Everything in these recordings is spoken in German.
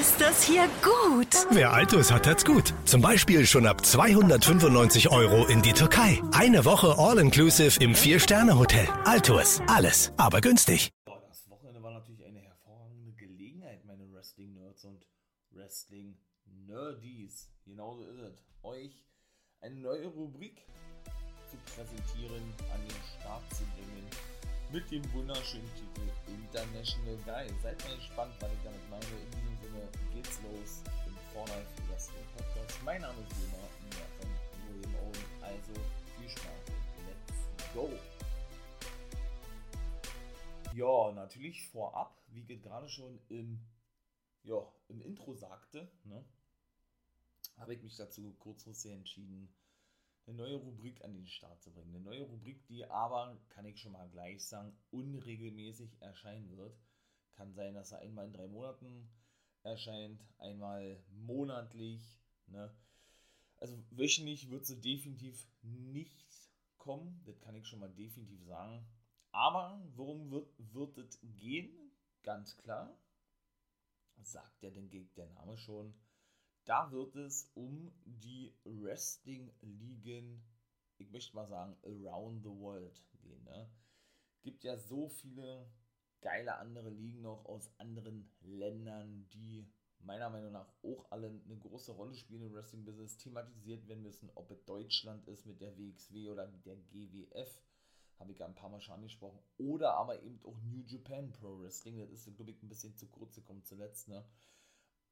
Ist das hier gut? Wer Altus hat, hat's gut. Zum Beispiel schon ab 295 Euro in die Türkei. Eine Woche All-Inclusive im Vier-Sterne-Hotel. Altus. Alles, aber günstig. Das Wochenende war natürlich eine hervorragende Gelegenheit, meine Wrestling-Nerds und Wrestling-Nerdies. Genauso ist es. Euch eine neue Rubrik zu präsentieren, an den Start zu bringen. Mit dem wunderschönen Titel International Guy. Seid mal gespannt, was ich damit meine. Im Fortnite Wrestling Podcast. Mein Name ist Wilma von William Owen. Also viel Spaß let's go! Ja, natürlich vorab, wie ich gerade schon im, ja, im Intro sagte, ne, habe ich mich dazu kurzfristig entschieden, eine neue Rubrik an den Start zu bringen. Eine neue Rubrik, die aber, kann ich schon mal gleich sagen, unregelmäßig erscheinen wird. Kann sein, dass er einmal in drei Monaten erscheint, einmal monatlich. Ne? Also wöchentlich wird sie definitiv nicht kommen, das kann ich schon mal definitiv sagen. Aber worum wird, es gehen? Ganz klar, sagt ja, denke ich, der Name schon da wird es um die Wrestling-Ligen, ich möchte mal sagen, around the world gehen. Ne? Gibt ja so viele geile andere Ligen noch aus anderen Ländern, die meiner Meinung nach auch alle eine große Rolle spielen im Wrestling-Business, thematisiert werden müssen, ob es Deutschland ist mit der WXW oder der GWF, habe ich ja ein paar Mal schon angesprochen, oder aber eben auch New Japan Pro Wrestling, das ist, glaube ich, ein bisschen zu kurz gekommen zuletzt, ne?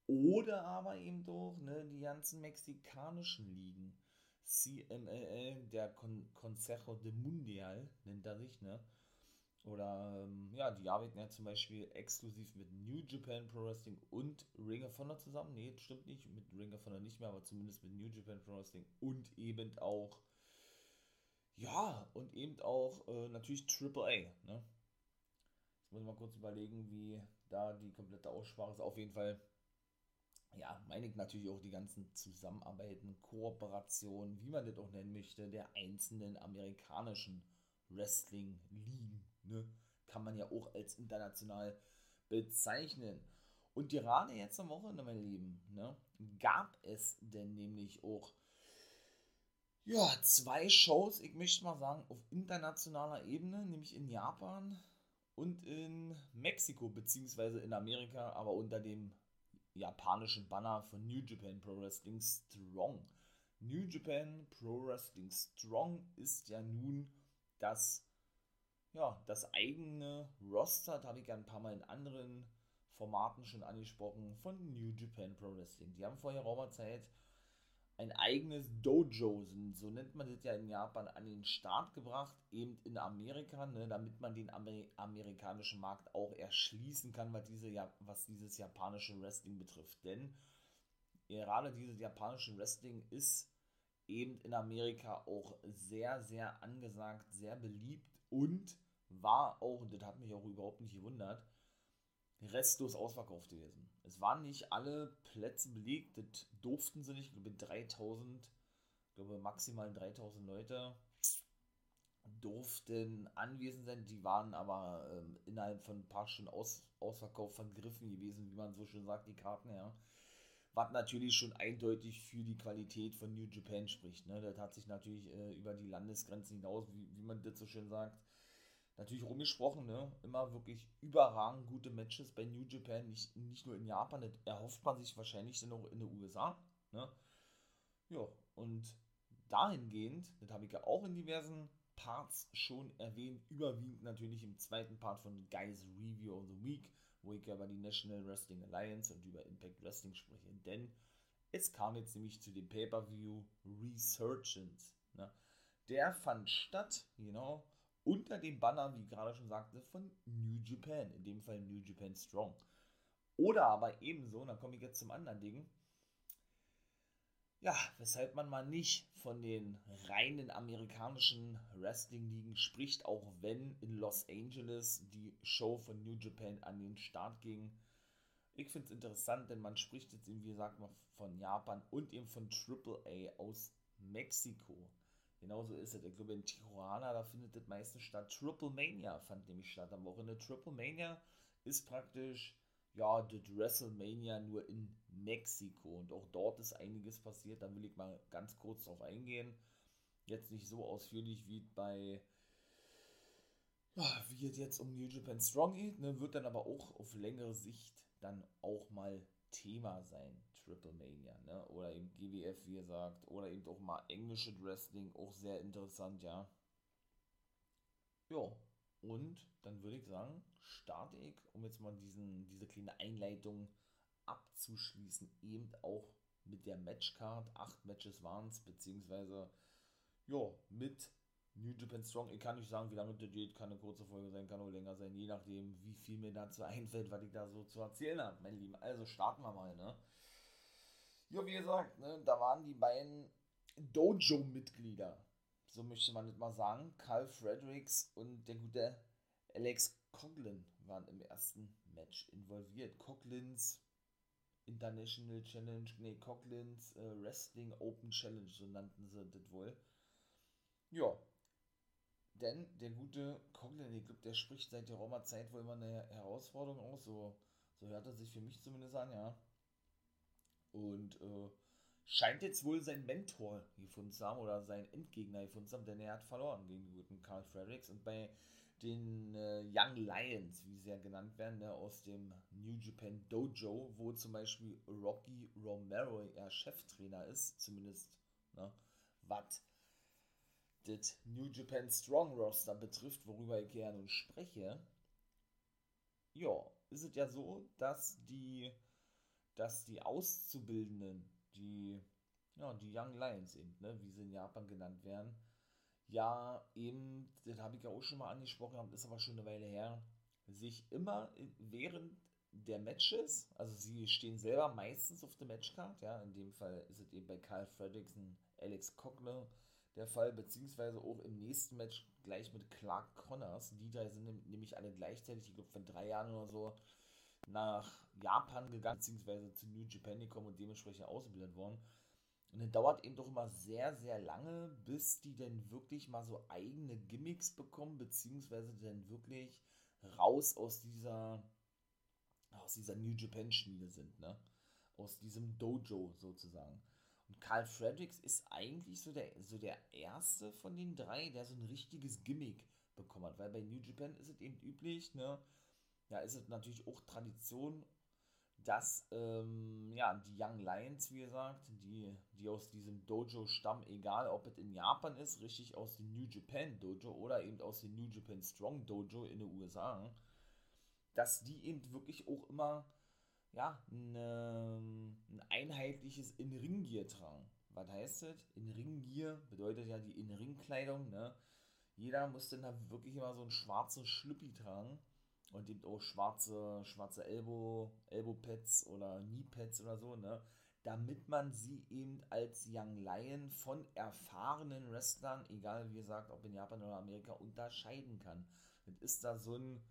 Oder aber eben doch ne, die ganzen mexikanischen Ligen. CMLL, der Con Consejo de Mundial, nennt er sich, ne? Oder, ähm, ja, die arbeiten ja zum Beispiel exklusiv mit New Japan Pro Wrestling und Ring of Honor zusammen. Nee, stimmt nicht, mit Ring of Honor nicht mehr, aber zumindest mit New Japan Pro Wrestling und eben auch, ja, und eben auch äh, natürlich AAA, ne? Jetzt muss ich mal kurz überlegen, wie da die komplette Aussprache ist. Auf jeden Fall ja, meine ich natürlich auch die ganzen Zusammenarbeiten, Kooperationen, wie man das auch nennen möchte, der einzelnen amerikanischen Wrestling-Ligen. Ne? Kann man ja auch als international bezeichnen. Und gerade jetzt am Wochenende, meine Lieben, ne, gab es denn nämlich auch ja, zwei Shows, ich möchte mal sagen, auf internationaler Ebene, nämlich in Japan und in Mexiko, beziehungsweise in Amerika, aber unter dem japanischen Banner von New Japan Pro Wrestling Strong. New Japan Pro Wrestling Strong ist ja nun das, ja, das eigene Roster, das habe ich ja ein paar Mal in anderen Formaten schon angesprochen, von New Japan Pro Wrestling. Die haben vorher geraumer Zeit ein eigenes Dojo, so nennt man das ja in Japan, an den Start gebracht, eben in Amerika, ne, damit man den Amer amerikanischen Markt auch erschließen kann, was, diese, was dieses japanische Wrestling betrifft. Denn gerade dieses japanische Wrestling ist eben in Amerika auch sehr, sehr angesagt, sehr beliebt und war auch, und das hat mich auch überhaupt nicht gewundert, restlos ausverkauft gewesen. Es waren nicht alle Plätze belegt, das durften sie nicht. Ich glaube, 3000, ich glaube, maximal 3000 Leute durften anwesend sein. Die waren aber ähm, innerhalb von ein paar Stunden aus, ausverkauft vergriffen gewesen, wie man so schön sagt, die Karten, ja. Was natürlich schon eindeutig für die Qualität von New Japan spricht. Ne? Das hat sich natürlich äh, über die Landesgrenzen hinaus, wie, wie man das so schön sagt, natürlich rumgesprochen, ne? Immer wirklich überragend gute Matches bei New Japan, nicht, nicht nur in Japan, das erhofft man sich wahrscheinlich dann auch in den USA, ne? Ja, und dahingehend, das habe ich ja auch in diversen Parts schon erwähnt, überwiegend natürlich im zweiten Part von Guys Review of the Week, wo ich ja über die National Wrestling Alliance und über Impact Wrestling spreche, denn es kam jetzt nämlich zu dem Pay-Per-View Resurgence, ne? Der fand statt, genau, unter dem Banner, wie gerade schon sagte, von New Japan, in dem Fall New Japan Strong. Oder aber ebenso, und dann komme ich jetzt zum anderen Ding, Ja, weshalb man mal nicht von den reinen amerikanischen Wrestling-Ligen spricht, auch wenn in Los Angeles die Show von New Japan an den Start ging. Ich finde es interessant, denn man spricht jetzt eben, wie gesagt, mal von Japan und eben von AAA aus Mexiko. Genauso ist es. Ich glaube, in Tijuana, da findet das meistens statt. Triple Mania fand nämlich statt am Wochenende. Triple Mania ist praktisch, ja, das WrestleMania nur in Mexiko. Und auch dort ist einiges passiert. Da will ich mal ganz kurz drauf eingehen. Jetzt nicht so ausführlich wie bei, wie es jetzt um New Japan Strong geht, ne, wird dann aber auch auf längere Sicht dann auch mal Thema sein. Triple Mania, ne? Oder eben GWF, wie gesagt, oder eben auch mal englische Wrestling, auch sehr interessant, ja. Ja, und dann würde ich sagen, starte ich, um jetzt mal diesen, diese kleine Einleitung abzuschließen, eben auch mit der Matchcard. Acht Matches waren es, beziehungsweise ja, mit New Japan Strong. Ich kann nicht sagen, wie lange das geht, kann eine kurze Folge sein, kann auch länger sein, je nachdem, wie viel mir dazu einfällt, was ich da so zu erzählen habe, meine Lieben. Also starten wir mal, ne? Ja, wie gesagt, ne, da waren die beiden Dojo-Mitglieder, so möchte man das mal sagen. Carl Fredericks und der gute Alex Coughlin waren im ersten Match involviert. Coughlin's International Challenge, nee, Coughlin's äh, Wrestling Open Challenge, so nannten sie das wohl. Ja, denn der gute Coughlin, ich glaube, der spricht seit der Roma-Zeit wohl immer eine Herausforderung aus, so, so hört er sich für mich zumindest an, ja. Und äh, scheint jetzt wohl seinen Mentor gefunden zu haben oder seinen Endgegner gefunden zu haben, denn er hat verloren gegen den guten Carl Fredericks. Und bei den äh, Young Lions, wie sie ja genannt werden, ne, aus dem New Japan Dojo, wo zum Beispiel Rocky Romero ja Cheftrainer ist, zumindest ne, was das New Japan Strong Roster betrifft, worüber ich gerne spreche. Ja, ist es ja so, dass die dass die Auszubildenden, die, ja, die Young Lions eben, ne, wie sie in Japan genannt werden, ja, eben, das habe ich ja auch schon mal angesprochen, ist aber schon eine Weile her, sich immer während der Matches, also sie stehen selber meistens auf der Matchcard, ja, in dem Fall ist es eben bei Carl Fredrickson, Alex Cockler der Fall, beziehungsweise auch im nächsten Match gleich mit Clark Connors, die drei sind nämlich alle gleichzeitig, ich glaube von drei Jahren oder so, nach Japan gegangen, beziehungsweise zu New Japan gekommen und dementsprechend ausgebildet worden. Und dann dauert eben doch immer sehr, sehr lange, bis die denn wirklich mal so eigene Gimmicks bekommen, beziehungsweise dann wirklich raus aus dieser, aus dieser New Japan Schmiede sind, ne? Aus diesem Dojo sozusagen. Und Carl Fredericks ist eigentlich so der, so der erste von den drei, der so ein richtiges Gimmick bekommen hat, weil bei New Japan ist es eben üblich, ne? Ja, ist es natürlich auch Tradition, dass ähm, ja, die Young Lions, wie gesagt, die, die aus diesem Dojo stammen, egal ob es in Japan ist, richtig aus dem New Japan Dojo oder eben aus dem New Japan Strong Dojo in den USA, dass die eben wirklich auch immer ja, ne, ein einheitliches In-Ring-Gear tragen. Was heißt das? In-Ring-Gear bedeutet ja die In-Ring-Kleidung, ne? Jeder muss dann da wirklich immer so einen schwarzen Schlüppi tragen und eben auch schwarze, schwarze Elbow, Elbow-Pads oder Knee-Pads oder so, ne? Damit man sie eben als Young Lion von erfahrenen Wrestlern, egal wie gesagt, ob in Japan oder Amerika, unterscheiden kann. Das ist da so ein,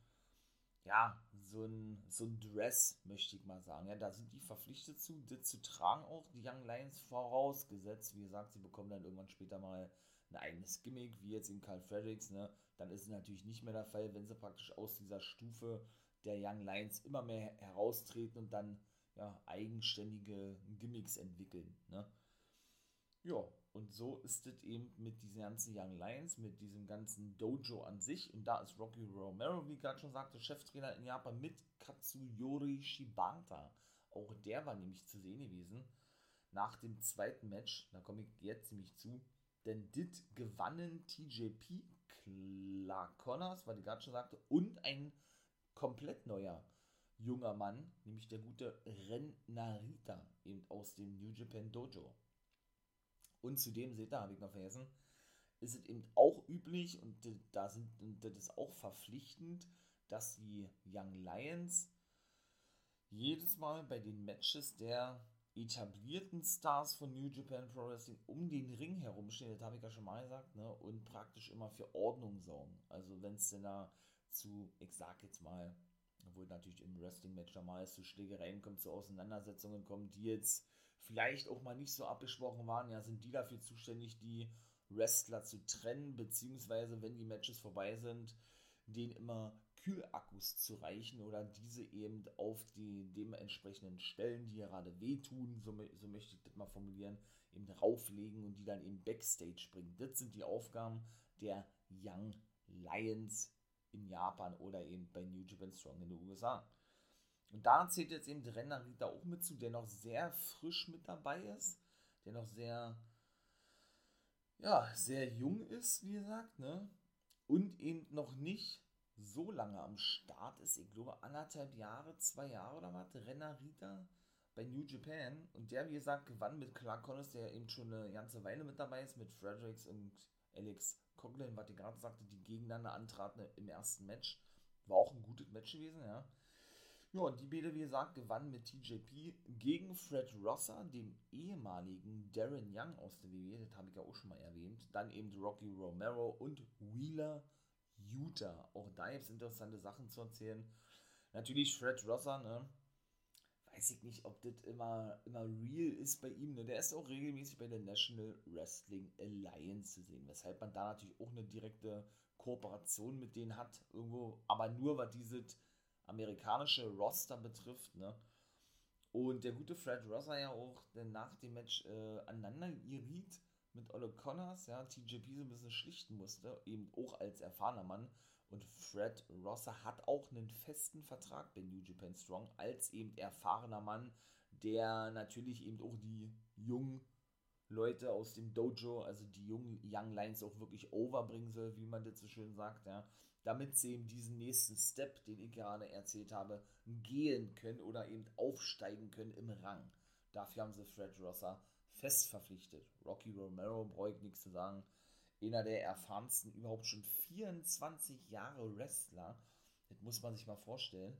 ja, so ein, so ein Dress, möchte ich mal sagen. Ja, da sind die verpflichtet zu, das zu tragen auch, die Young Lions vorausgesetzt. Wie gesagt, sie bekommen dann irgendwann später mal ein eigenes Gimmick, wie jetzt in Carl Fredericks, ne? dann ist es natürlich nicht mehr der Fall, wenn sie praktisch aus dieser Stufe der Young Lions immer mehr heraustreten und dann ja, eigenständige Gimmicks entwickeln. Ne? Ja, und so ist es eben mit diesen ganzen Young Lions, mit diesem ganzen Dojo an sich. Und da ist Rocky Romero, wie gerade schon sagte, Cheftrainer in Japan mit Katsuyori Shibata. Auch der war nämlich zu sehen gewesen. Nach dem zweiten Match, da komme ich jetzt nämlich zu, denn dit gewannen TJP, Clark Connors, was ich gerade schon sagte, und ein komplett neuer junger Mann, nämlich der gute Ren Narita, eben aus dem New Japan Dojo. Und zudem, seht ihr, habe ich noch vergessen, ist es eben auch üblich und da sind, und das ist auch verpflichtend, dass die Young Lions jedes Mal bei den Matches der etablierten Stars von New Japan Pro Wrestling um den Ring herumstehen, das habe ich ja schon mal gesagt, ne, und praktisch immer für Ordnung sorgen. Also wenn es denn da zu, ich sag jetzt mal, obwohl natürlich im Wrestling-Match normal zu Schlägereien kommt, zu Auseinandersetzungen kommt, die jetzt vielleicht auch mal nicht so abgesprochen waren, ja, sind die dafür zuständig, die Wrestler zu trennen, beziehungsweise wenn die Matches vorbei sind, denen immer Kühlakkus zu reichen oder diese eben auf die dementsprechenden Stellen, die gerade wehtun, so, so möchte ich das mal formulieren, eben rauflegen und die dann eben Backstage bringen. Das sind die Aufgaben der Young Lions in Japan oder eben bei New Japan Strong in den USA. Und da zählt jetzt eben Renner Rita auch mit zu, der noch sehr frisch mit dabei ist, der noch sehr, ja, sehr jung ist, wie gesagt, ne? Und eben noch nicht so lange am Start ist. Ich glaube, anderthalb Jahre, zwei Jahre oder was. Renner Rita bei New Japan. Und der, wie gesagt, gewann mit Clark Connors, der eben schon eine ganze Weile mit dabei ist, mit Fredericks und Alex Coughlin, was ich gerade sagte, die gegeneinander antraten im ersten Match. War auch ein gutes Match gewesen, ja. Ja, und die beide, wie gesagt, gewannen mit TJP gegen Fred Rosser, dem ehemaligen Darren Young aus der WWE, das habe ich ja auch schon mal erwähnt. Dann eben Rocky Romero und Wheeler Utah. Auch da gibt es interessante Sachen zu erzählen. Natürlich Fred Rosser, ne? Weiß ich nicht, ob das immer, immer real ist bei ihm. Ne? Der ist auch regelmäßig bei der National Wrestling Alliance zu sehen, weshalb man da natürlich auch eine direkte Kooperation mit denen hat, irgendwo, aber nur, weil dieses amerikanische Roster betrifft, ne? Und der gute Fred Rosser ja auch dann nach dem Match äh, aneinander geriet mit Ole Connors, ja, TJP so ein bisschen schlichten musste, eben auch als erfahrener Mann. Und Fred Rosser hat auch einen festen Vertrag bei New Japan Strong als eben erfahrener Mann, der natürlich eben auch die jungen Leute aus dem Dojo, also die jungen Young Lions auch wirklich overbringen soll, wie man das so schön sagt, ja damit sie eben diesen nächsten Step, den ich gerade erzählt habe, gehen können oder eben aufsteigen können im Rang. Dafür haben sie Fred Rosser fest verpflichtet. Rocky Romero brauche ich nichts zu sagen. Einer der erfahrensten, überhaupt schon 24 Jahre Wrestler. Das muss man sich mal vorstellen.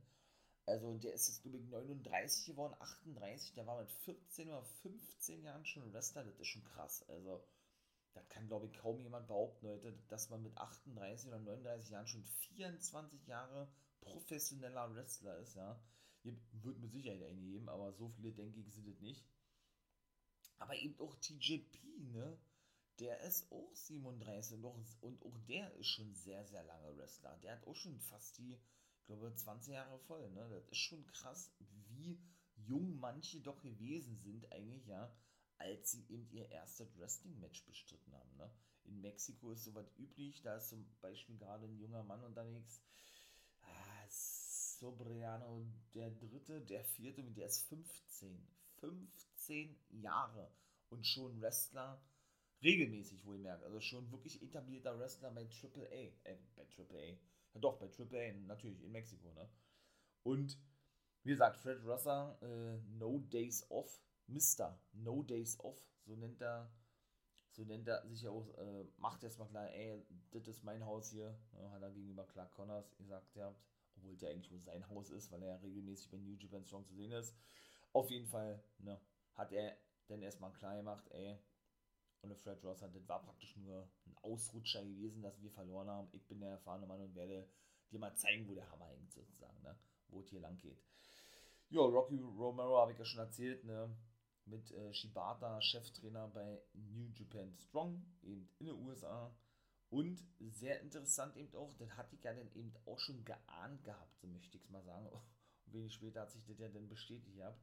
Also der ist jetzt, glaube ich, 39 geworden, 38. Der war mit 14 oder 15 Jahren schon Wrestler. Das ist schon krass. Also das kann, glaube ich, kaum jemand behaupten, Leute, dass man mit 38 oder 39 Jahren schon 24 Jahre professioneller Wrestler ist, ja. Wird mit Sicherheit eine geben, aber so viele, denke ich, sind es nicht. Aber eben auch TJP, ne? Der ist auch 37 und und auch der ist schon sehr, sehr lange Wrestler. Der hat auch schon fast die, ich glaube, 20 Jahre voll, ne? Das ist schon krass, wie jung manche doch gewesen sind, eigentlich, ja als sie eben ihr erstes Wrestling-Match bestritten haben. Ne? In Mexiko ist sowas üblich, da ist zum Beispiel gerade ein junger Mann unterwegs, ah, Sobriano der dritte, der vierte, der ist 15. 15 Jahre und schon Wrestler, regelmäßig wohlmerkt, also schon wirklich etablierter Wrestler bei AAA, äh, bei AAA, ja doch, bei AAA, natürlich, in Mexiko, ne? Und, wie gesagt, Fred Rosser, äh, No Days Off, Mr. No Days Off, so nennt er, so nennt er sich ja auch, äh, macht erstmal klar, ey, das ist mein Haus hier, ne, hat er gegenüber Clark Connors gesagt gehabt, obwohl der eigentlich wohl sein Haus ist, weil er ja regelmäßig bei New Japan Strong zu sehen ist. Auf jeden Fall, ne, hat er dann erstmal klar gemacht, ey, und Fred Ross hat, das war praktisch nur ein Ausrutscher gewesen, dass wir verloren haben. Ich bin der erfahrene Mann und werde dir mal zeigen, wo der Hammer hängt, sozusagen, ne? wo es hier lang geht. Ja, Rocky Romero habe ich ja schon erzählt, ne? Mit äh, Shibata, Cheftrainer bei New Japan Strong, eben in den USA. Und sehr interessant eben auch, das hatte ich ja dann eben auch schon geahnt gehabt, so möchte ich es mal sagen. Wenig später hat sich das ja dann bestätigt gehabt.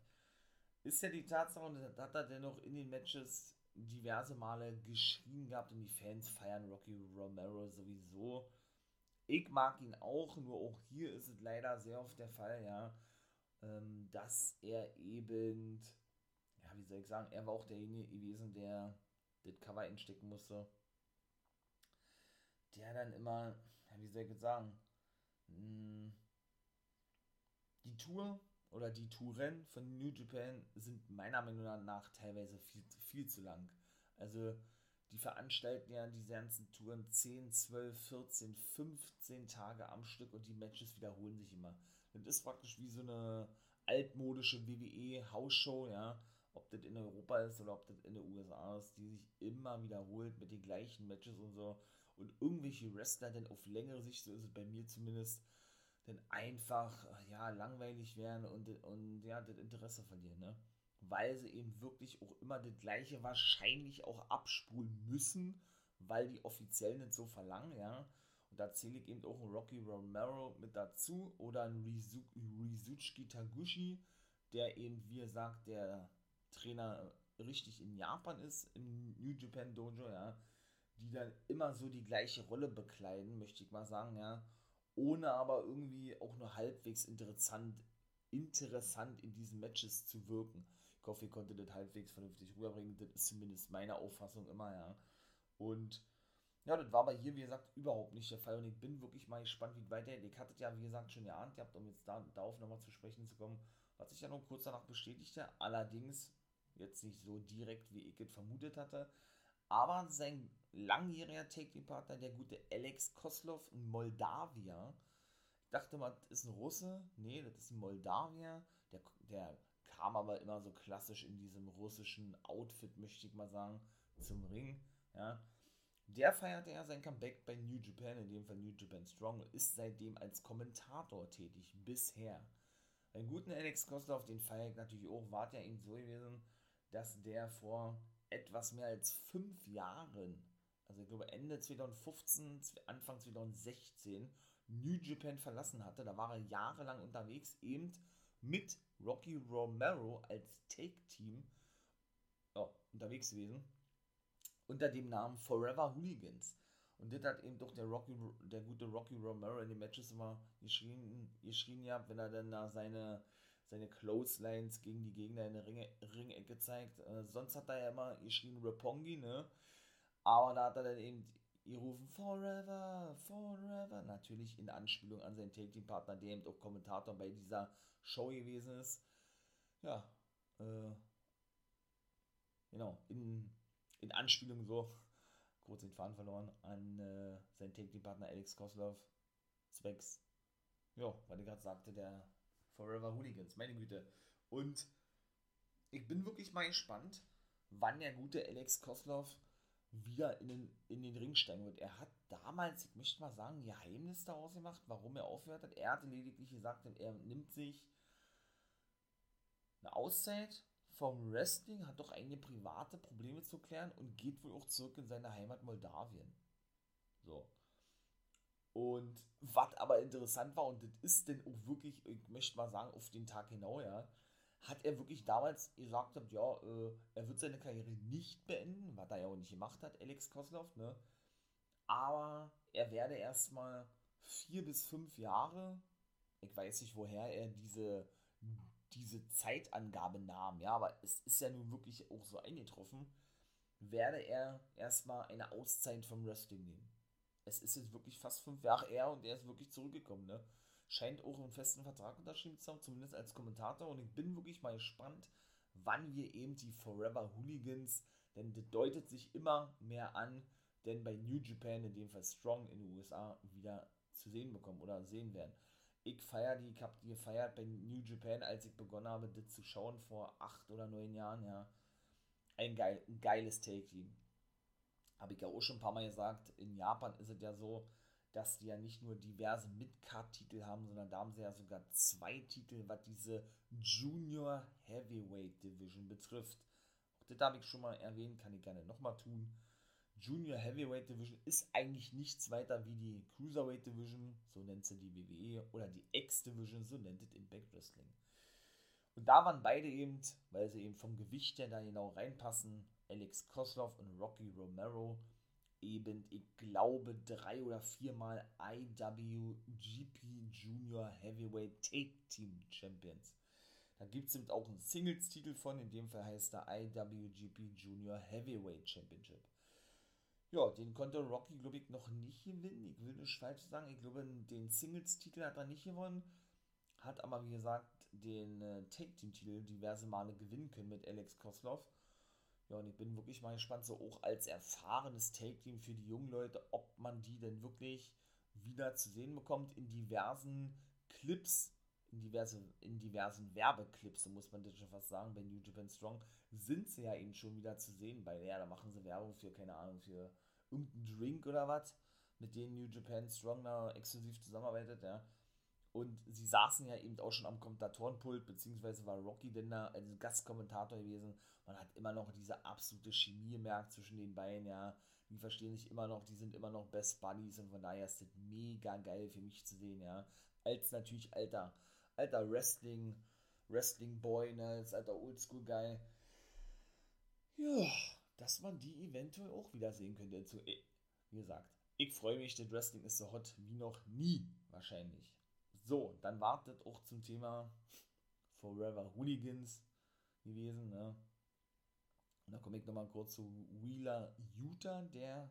Ist ja die Tatsache, und das hat er dennoch in den Matches diverse Male geschrien gehabt und die Fans feiern Rocky Romero sowieso. Ich mag ihn auch, nur auch hier ist es leider sehr oft der Fall, ja, ähm, dass er eben wie soll ich sagen, er war auch derjenige gewesen, der das Cover einstecken musste. Der dann immer, wie soll ich sagen, hm, die Tour oder die Touren von New Japan sind meiner Meinung nach teilweise viel, viel zu lang. Also die veranstalten ja diese ganzen Touren 10, 12, 14, 15 Tage am Stück und die Matches wiederholen sich immer. Das ist praktisch wie so eine altmodische WWE-Hausshow, ja ob das in Europa ist oder ob das in den USA ist, die sich immer wiederholt mit den gleichen Matches und so. Und irgendwelche Wrestler dann auf längere Sicht, so ist es bei mir zumindest, dann einfach ja, langweilig werden und, und ja, das Interesse verlieren, ne? Weil sie eben wirklich auch immer das gleiche wahrscheinlich auch abspulen müssen, weil die offiziell nicht so verlangen, ja. Und da zähle ich eben auch einen Rocky Romero mit dazu oder einen Rizu Rizuchi Taguchi, der eben, wie er sagt, der Trainer richtig in Japan ist, im New Japan Dojo, ja, die dann immer so die gleiche Rolle bekleiden, möchte ich mal sagen, ja, ohne aber irgendwie auch nur halbwegs interessant, interessant in diesen Matches zu wirken. Ich hoffe, ihr konntet das halbwegs vernünftig rüberbringen, das ist zumindest meine Auffassung immer, ja. Und ja, das war aber hier, wie gesagt, überhaupt nicht der Fall und ich bin wirklich mal gespannt, wie es weitergeht. Ich hatte ja, wie gesagt, schon geahnt gehabt, um jetzt da, darauf nochmal zu sprechen zu kommen, hat sich ja noch kurz danach bestätigte, allerdings jetzt nicht so direkt, wie ich es vermutet hatte, aber sein langjähriger Take-Partner, der gute Alex Koslov, ein Moldawier, dachte mal, das ist ein Russe, nee, das ist ein Moldawier, der, der kam aber immer so klassisch in diesem russischen Outfit, möchte ich mal sagen, zum Ring, ja, der feierte ja sein Comeback bei New Japan, in dem Fall New Japan Strong, und ist seitdem als Kommentator tätig, bisher. Einen guten Alex Koslov, den feiere ich natürlich auch, war ja eben so gewesen, dass der vor etwas mehr als fünf Jahren, also ich glaube Ende 2015, Anfang 2016, New Japan verlassen hatte. Da war er jahrelang unterwegs, eben mit Rocky Romero als Take-Team ja, unterwegs gewesen, unter dem Namen Forever Hooligans. Und das hat eben doch der Rocky, der gute Rocky Romero in den Matches immer geschrien, geschrien gehabt, wenn er dann da seine, seine Clotheslines gegen die Gegner in der Ringe, Ringecke zeigt. Äh, sonst hat er ja immer geschrien Rapongi, ne? Aber da hat er dann eben gerufen Forever, Forever. Natürlich in Anspielung an seinen Take-Team-Partner, der eben auch Kommentator bei dieser Show gewesen ist. Ja, äh, genau, in, in Anspielung so kurz den Faden verloren, an äh, seinen Take-Team-Partner Alex Koslov, zwecks, ja, weil ich gerade sagte, der Forever Hooligans, meine Güte. Und ich bin wirklich mal gespannt, wann der gute Alex Koslov wieder in den, in den Ring steigen wird. Er hat damals, ich möchte mal sagen, Geheimnis daraus gemacht, warum er aufgehört hat. Er hatte lediglich gesagt, er nimmt sich eine Auszeit vom Wrestling, hat doch einige private Probleme zu klären und geht wohl auch zurück in seine Heimat Moldawien. So. Und was aber interessant war, und das ist denn auch wirklich, ich möchte mal sagen, auf den Tag genau, ja, hat er wirklich damals gesagt, ja, äh, er wird seine Karriere nicht beenden, was er ja auch nicht gemacht hat, Alex Koslov, ne? Aber er werde erstmal vier bis fünf Jahre, ich weiß nicht, woher er diese diese Zeitangabe nahm, ja, aber es ist ja nun wirklich auch so eingetroffen, werde er erstmal eine Auszeit vom Wrestling nehmen. Es ist jetzt wirklich fast fünf Jahre her und er ist wirklich zurückgekommen, ne? Scheint auch einen festen Vertrag unterschrieben zu haben, zumindest als Kommentator. Und ich bin wirklich mal gespannt, wann wir eben die Forever Hooligans, denn das deutet sich immer mehr an, denn bei New Japan, in dem Fall Strong in den USA, wieder zu sehen bekommen oder sehen werden ich feiere die, ich habe die gefeiert bei New Japan, als ich begonnen habe, das zu schauen vor acht oder neun Jahren, ja. Ein, geil, ein geiles Take-Team. Habe ich ja auch schon ein paar Mal gesagt, in Japan ist es ja so, dass die ja nicht nur diverse Mid-Card-Titel haben, sondern da haben sie ja sogar zwei Titel, was diese Junior Heavyweight Division betrifft. Auch das habe ich schon mal erwähnt, kann ich gerne nochmal tun. Junior Heavyweight Division ist eigentlich nichts weiter wie die Cruiserweight Division, so nennt sie die WWE, oder die X Division, so nennt es Impact Wrestling. Und da waren beide eben, weil sie eben vom Gewicht her da genau reinpassen, Alex Koslov und Rocky Romero, eben, ich glaube, drei oder viermal IWGP Junior Heavyweight Take Team Champions. Da gibt es eben auch einen Singles-Titel von, in dem Fall heißt er IWGP Junior Heavyweight Championship. Ja, den konnte Rocky, glaube ich, noch nicht gewinnen. Ich will nicht falsch sagen. Ich glaube, den Singles-Titel hat er nicht gewonnen. Hat aber, wie gesagt, den äh, Take-Team-Titel diverse Male gewinnen können mit Alex Koslov. Ja, und ich bin wirklich mal gespannt, so auch als erfahrenes Take-Team für die jungen Leute, ob man die denn wirklich wieder zu sehen bekommt in diversen Clips in, diverse, in diversen Werbeclips, so muss man das schon fast sagen, bei New Japan Strong, sind sie ja eben schon wieder zu sehen, weil ja, da machen sie Werbung für, keine Ahnung, für irgendeinen Drink oder was, mit denen New Japan Strong da exklusiv zusammenarbeitet, ja. Und sie saßen ja eben auch schon am Kommentatorenpult, beziehungsweise war Rocky denn da als Gastkommentator gewesen. Man hat immer noch diese absolute Chemie gemerkt zwischen den beiden, ja. Die verstehen sich immer noch, die sind immer noch Best Buddies und von daher ist das mega geil für mich zu sehen, ja. Als natürlich alter, alter Wrestling, Wrestling Boy, ne, als alter Oldschool Guy. Ja, dass man die eventuell auch wieder sehen könnte. Wie gesagt, ich freue mich, das Wrestling ist so hot wie noch nie, wahrscheinlich. So, dann wartet auch zum Thema Forever Hooligans gewesen. Ne? Und dann komme ich nochmal kurz zu Wheeler Utah, der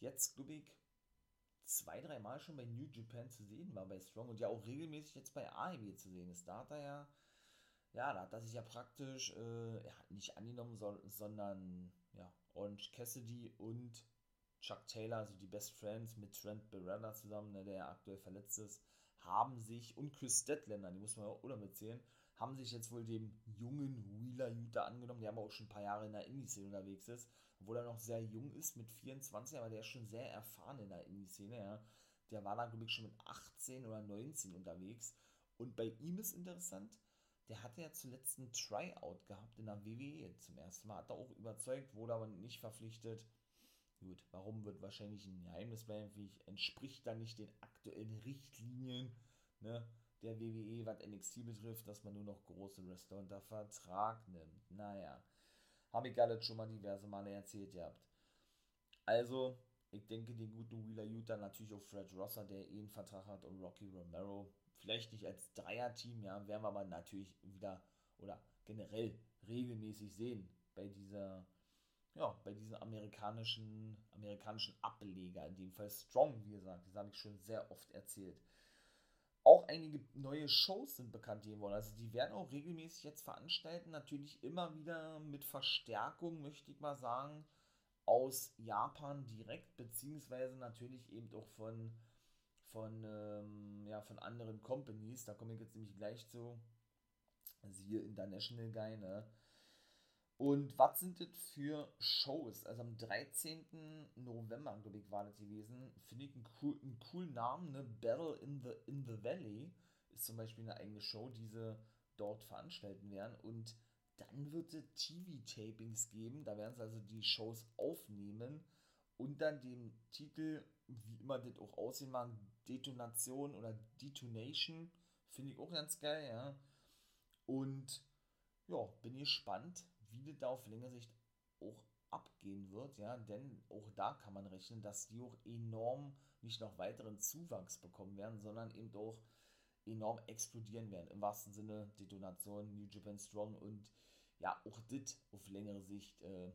jetzt, glaube ich, zwei, dreimal schon bei New Japan zu sehen war bei Strong und ja auch regelmäßig jetzt bei AEW zu sehen ist. Da hat er ja, ja, da hat er sich ja praktisch äh, ja, nicht angenommen, so, sondern ja, Orange Cassidy und Chuck Taylor, also die Best Friends mit Trent Beretta zusammen, ne, der aktuell verletzt ist, haben sich, und Chris Statlander, die muss man auch mitzählen, haben sich jetzt wohl dem jungen Wheeler Utah angenommen, der aber auch schon ein paar Jahre in der Indie-Szene unterwegs ist, obwohl er noch sehr jung ist mit 24, aber der ist schon sehr erfahren in der Indie-Szene, ja. Der war da, glaube ich, schon mit 18 oder 19 unterwegs. Und bei ihm ist interessant, der hatte ja zuletzt ein Tryout gehabt in der WWE zum ersten Mal. Hat er auch überzeugt, wurde aber nicht verpflichtet. Gut, warum wird wahrscheinlich ein Geheimnis bleiben, wie ich, entspricht dann nicht den aktuellen Richtlinien ne, der WWE, was NXT betrifft, dass man nur noch große Wrestler unter Vertrag nimmt. Naja, habe ich alles schon mal diverse Male erzählt gehabt. Also, ich denke, den guten Wheeler Utah, natürlich auch Fred Rosser, der eh einen Vertrag hat, und Rocky Romero, vielleicht nicht als Dreier-Team, ja, werden wir aber natürlich wieder oder generell regelmäßig sehen bei dieser ja, bei diesen amerikanischen, amerikanischen Ableger, in dem Fall Strong, wie gesagt, das habe ich schon sehr oft erzählt. Auch einige neue Shows sind bekannt geworden. Also die werden auch regelmäßig jetzt veranstalten. Natürlich immer wieder mit Verstärkung, möchte ich mal sagen, aus Japan direkt, beziehungsweise natürlich eben auch von, von, ähm, ja, von anderen Companies. Da komme ich jetzt nämlich gleich zu. Siehe International Guy, ne? Und was sind das für Shows? Also am 13. November, glaube ich, war das gewesen. Finde ich einen, cool, einen coolen Namen, ne? Battle in the, in the Valley ist zum Beispiel eine eigene Show, die sie dort veranstalten werden. Und dann wird es TV-Tapings geben. Da werden sie also die Shows aufnehmen. Unter dem Titel, wie immer das auch aussehen mag, Detonation oder Detonation. Finde ich auch ganz geil, ja. Und ja, bin gespannt, wie das da auf längere Sicht auch abgehen wird, ja, denn auch da kann man rechnen, dass die auch enorm nicht noch weiteren Zuwachs bekommen werden, sondern eben auch enorm explodieren werden. Im wahrsten Sinne Detonation, New Japan Strong und ja, auch das auf längere Sicht äh,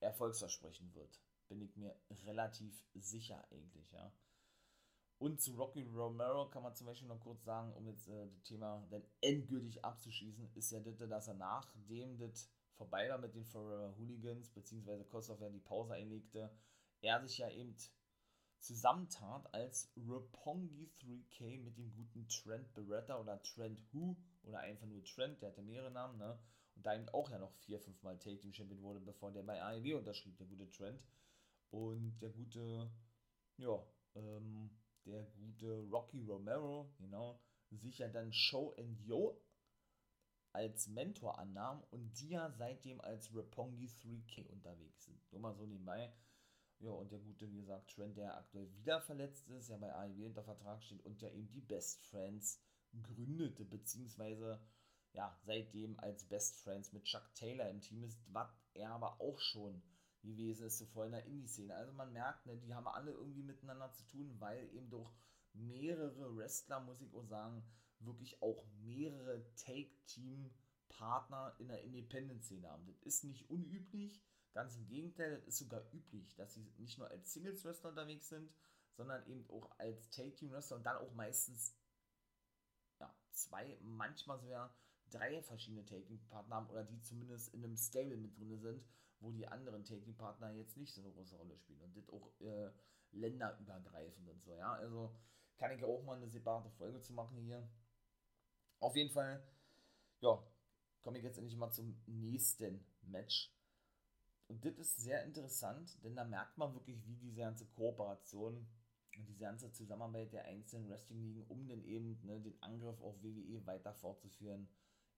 erfolgsversprechend wird. Bin ich mir relativ sicher eigentlich, ja. Und zu Rocky Romero kann man zum Beispiel noch kurz sagen, um jetzt äh, das Thema dann endgültig abzuschließen, ist ja das, dass er nachdem das vorbei war mit den Forever Hooligans, beziehungsweise Kossoff ja die Pause einlegte, er sich ja eben zusammentat als Rapongi 3K mit dem guten Trent Beretta oder Trent Who oder einfach nur Trent, der hatte mehrere Namen, ne? Und da eben auch ja noch vier, fünf Mal Take Team Champion wurde, bevor der bei AEW unterschrieb, der gute Trent. Und der gute, ja, ähm, der gute Rocky Romero, genau, sich ja dann Show and Yo als Mentor annahm und die ja seitdem als Rapongi 3K unterwegs sind. Nur mal so nebenbei. Ja, und der gute, wie gesagt, Trent, der aktuell wieder verletzt ist, ja bei AEW unter Vertrag steht und der eben die Best Friends gründete, beziehungsweise ja, seitdem als Best Friends mit Chuck Taylor im Team ist, was er aber auch schon gewesen ist zuvor in der Indie-Szene. Also man merkt, ne, die haben alle irgendwie miteinander zu tun, weil eben durch mehrere Wrestler, muss ich auch sagen, wirklich auch mehrere Take-Team-Partner in der Independent-Szene haben. Das ist nicht unüblich, ganz im Gegenteil, das ist sogar üblich, dass sie nicht nur als Singles-Wrestler unterwegs sind, sondern eben auch als Take-Team-Wrestler und dann auch meistens ja, zwei, manchmal sogar drei verschiedene Taking-Partner haben oder die zumindest in einem Stable mit drin sind wo die anderen Taking-Partner jetzt nicht so eine große Rolle spielen. Und das auch äh, länderübergreifend und so, ja. Also kann ich ja auch mal eine separate Folge zu machen hier. Auf jeden Fall, ja, komme ich jetzt endlich mal zum nächsten Match. Und das ist sehr interessant, denn da merkt man wirklich, wie diese ganze Kooperation und diese ganze Zusammenarbeit der einzelnen Wrestling-Ligen, um dann eben ne, den Angriff auf WWE weiter fortzuführen,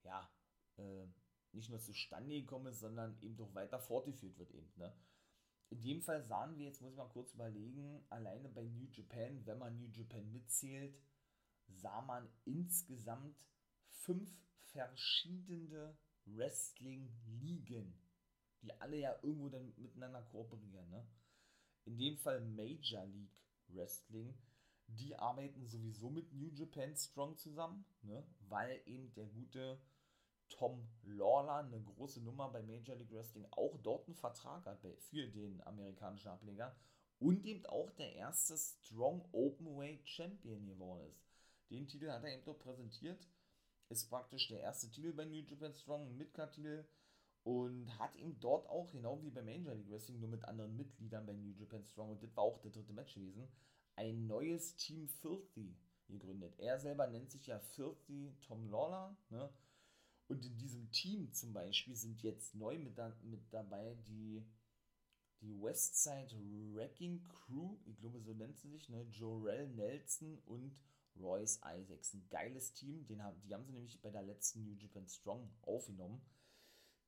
ja, äh, nicht nur zustande gekommen ist, sondern eben doch weiter fortgeführt wird eben. Ne? In dem Fall sahen wir, jetzt muss ich mal kurz überlegen, alleine bei New Japan, wenn man New Japan mitzählt, sah man insgesamt fünf verschiedene Wrestling-Ligen, die alle ja irgendwo dann miteinander kooperieren. Ne? In dem Fall Major League Wrestling, die arbeiten sowieso mit New Japan Strong zusammen, ne? weil eben der gute Tom Lawler, eine große Nummer bei Major League Wrestling, auch dort einen Vertrag hat für den amerikanischen Ableger und eben auch der erste Strong Openweight Champion geworden ist. Den Titel hat er eben dort präsentiert, ist praktisch der erste Titel bei New Japan Strong, ein Midcard-Titel und hat ihm dort auch, genau wie bei Major League Wrestling, nur mit anderen Mitgliedern bei New Japan Strong, und das war auch der dritte Match gewesen, ein neues Team Filthy gegründet. Er selber nennt sich ja Filthy Tom Lawler, ne? Und in diesem Team zum Beispiel sind jetzt neu mit, da, mit dabei die, die Westside Wrecking Crew, ich glaube so nennt sie sich, ne? Jorel Nelson und Royce Isaacs. Ein geiles Team, den haben, die haben sie nämlich bei der letzten New Japan Strong aufgenommen.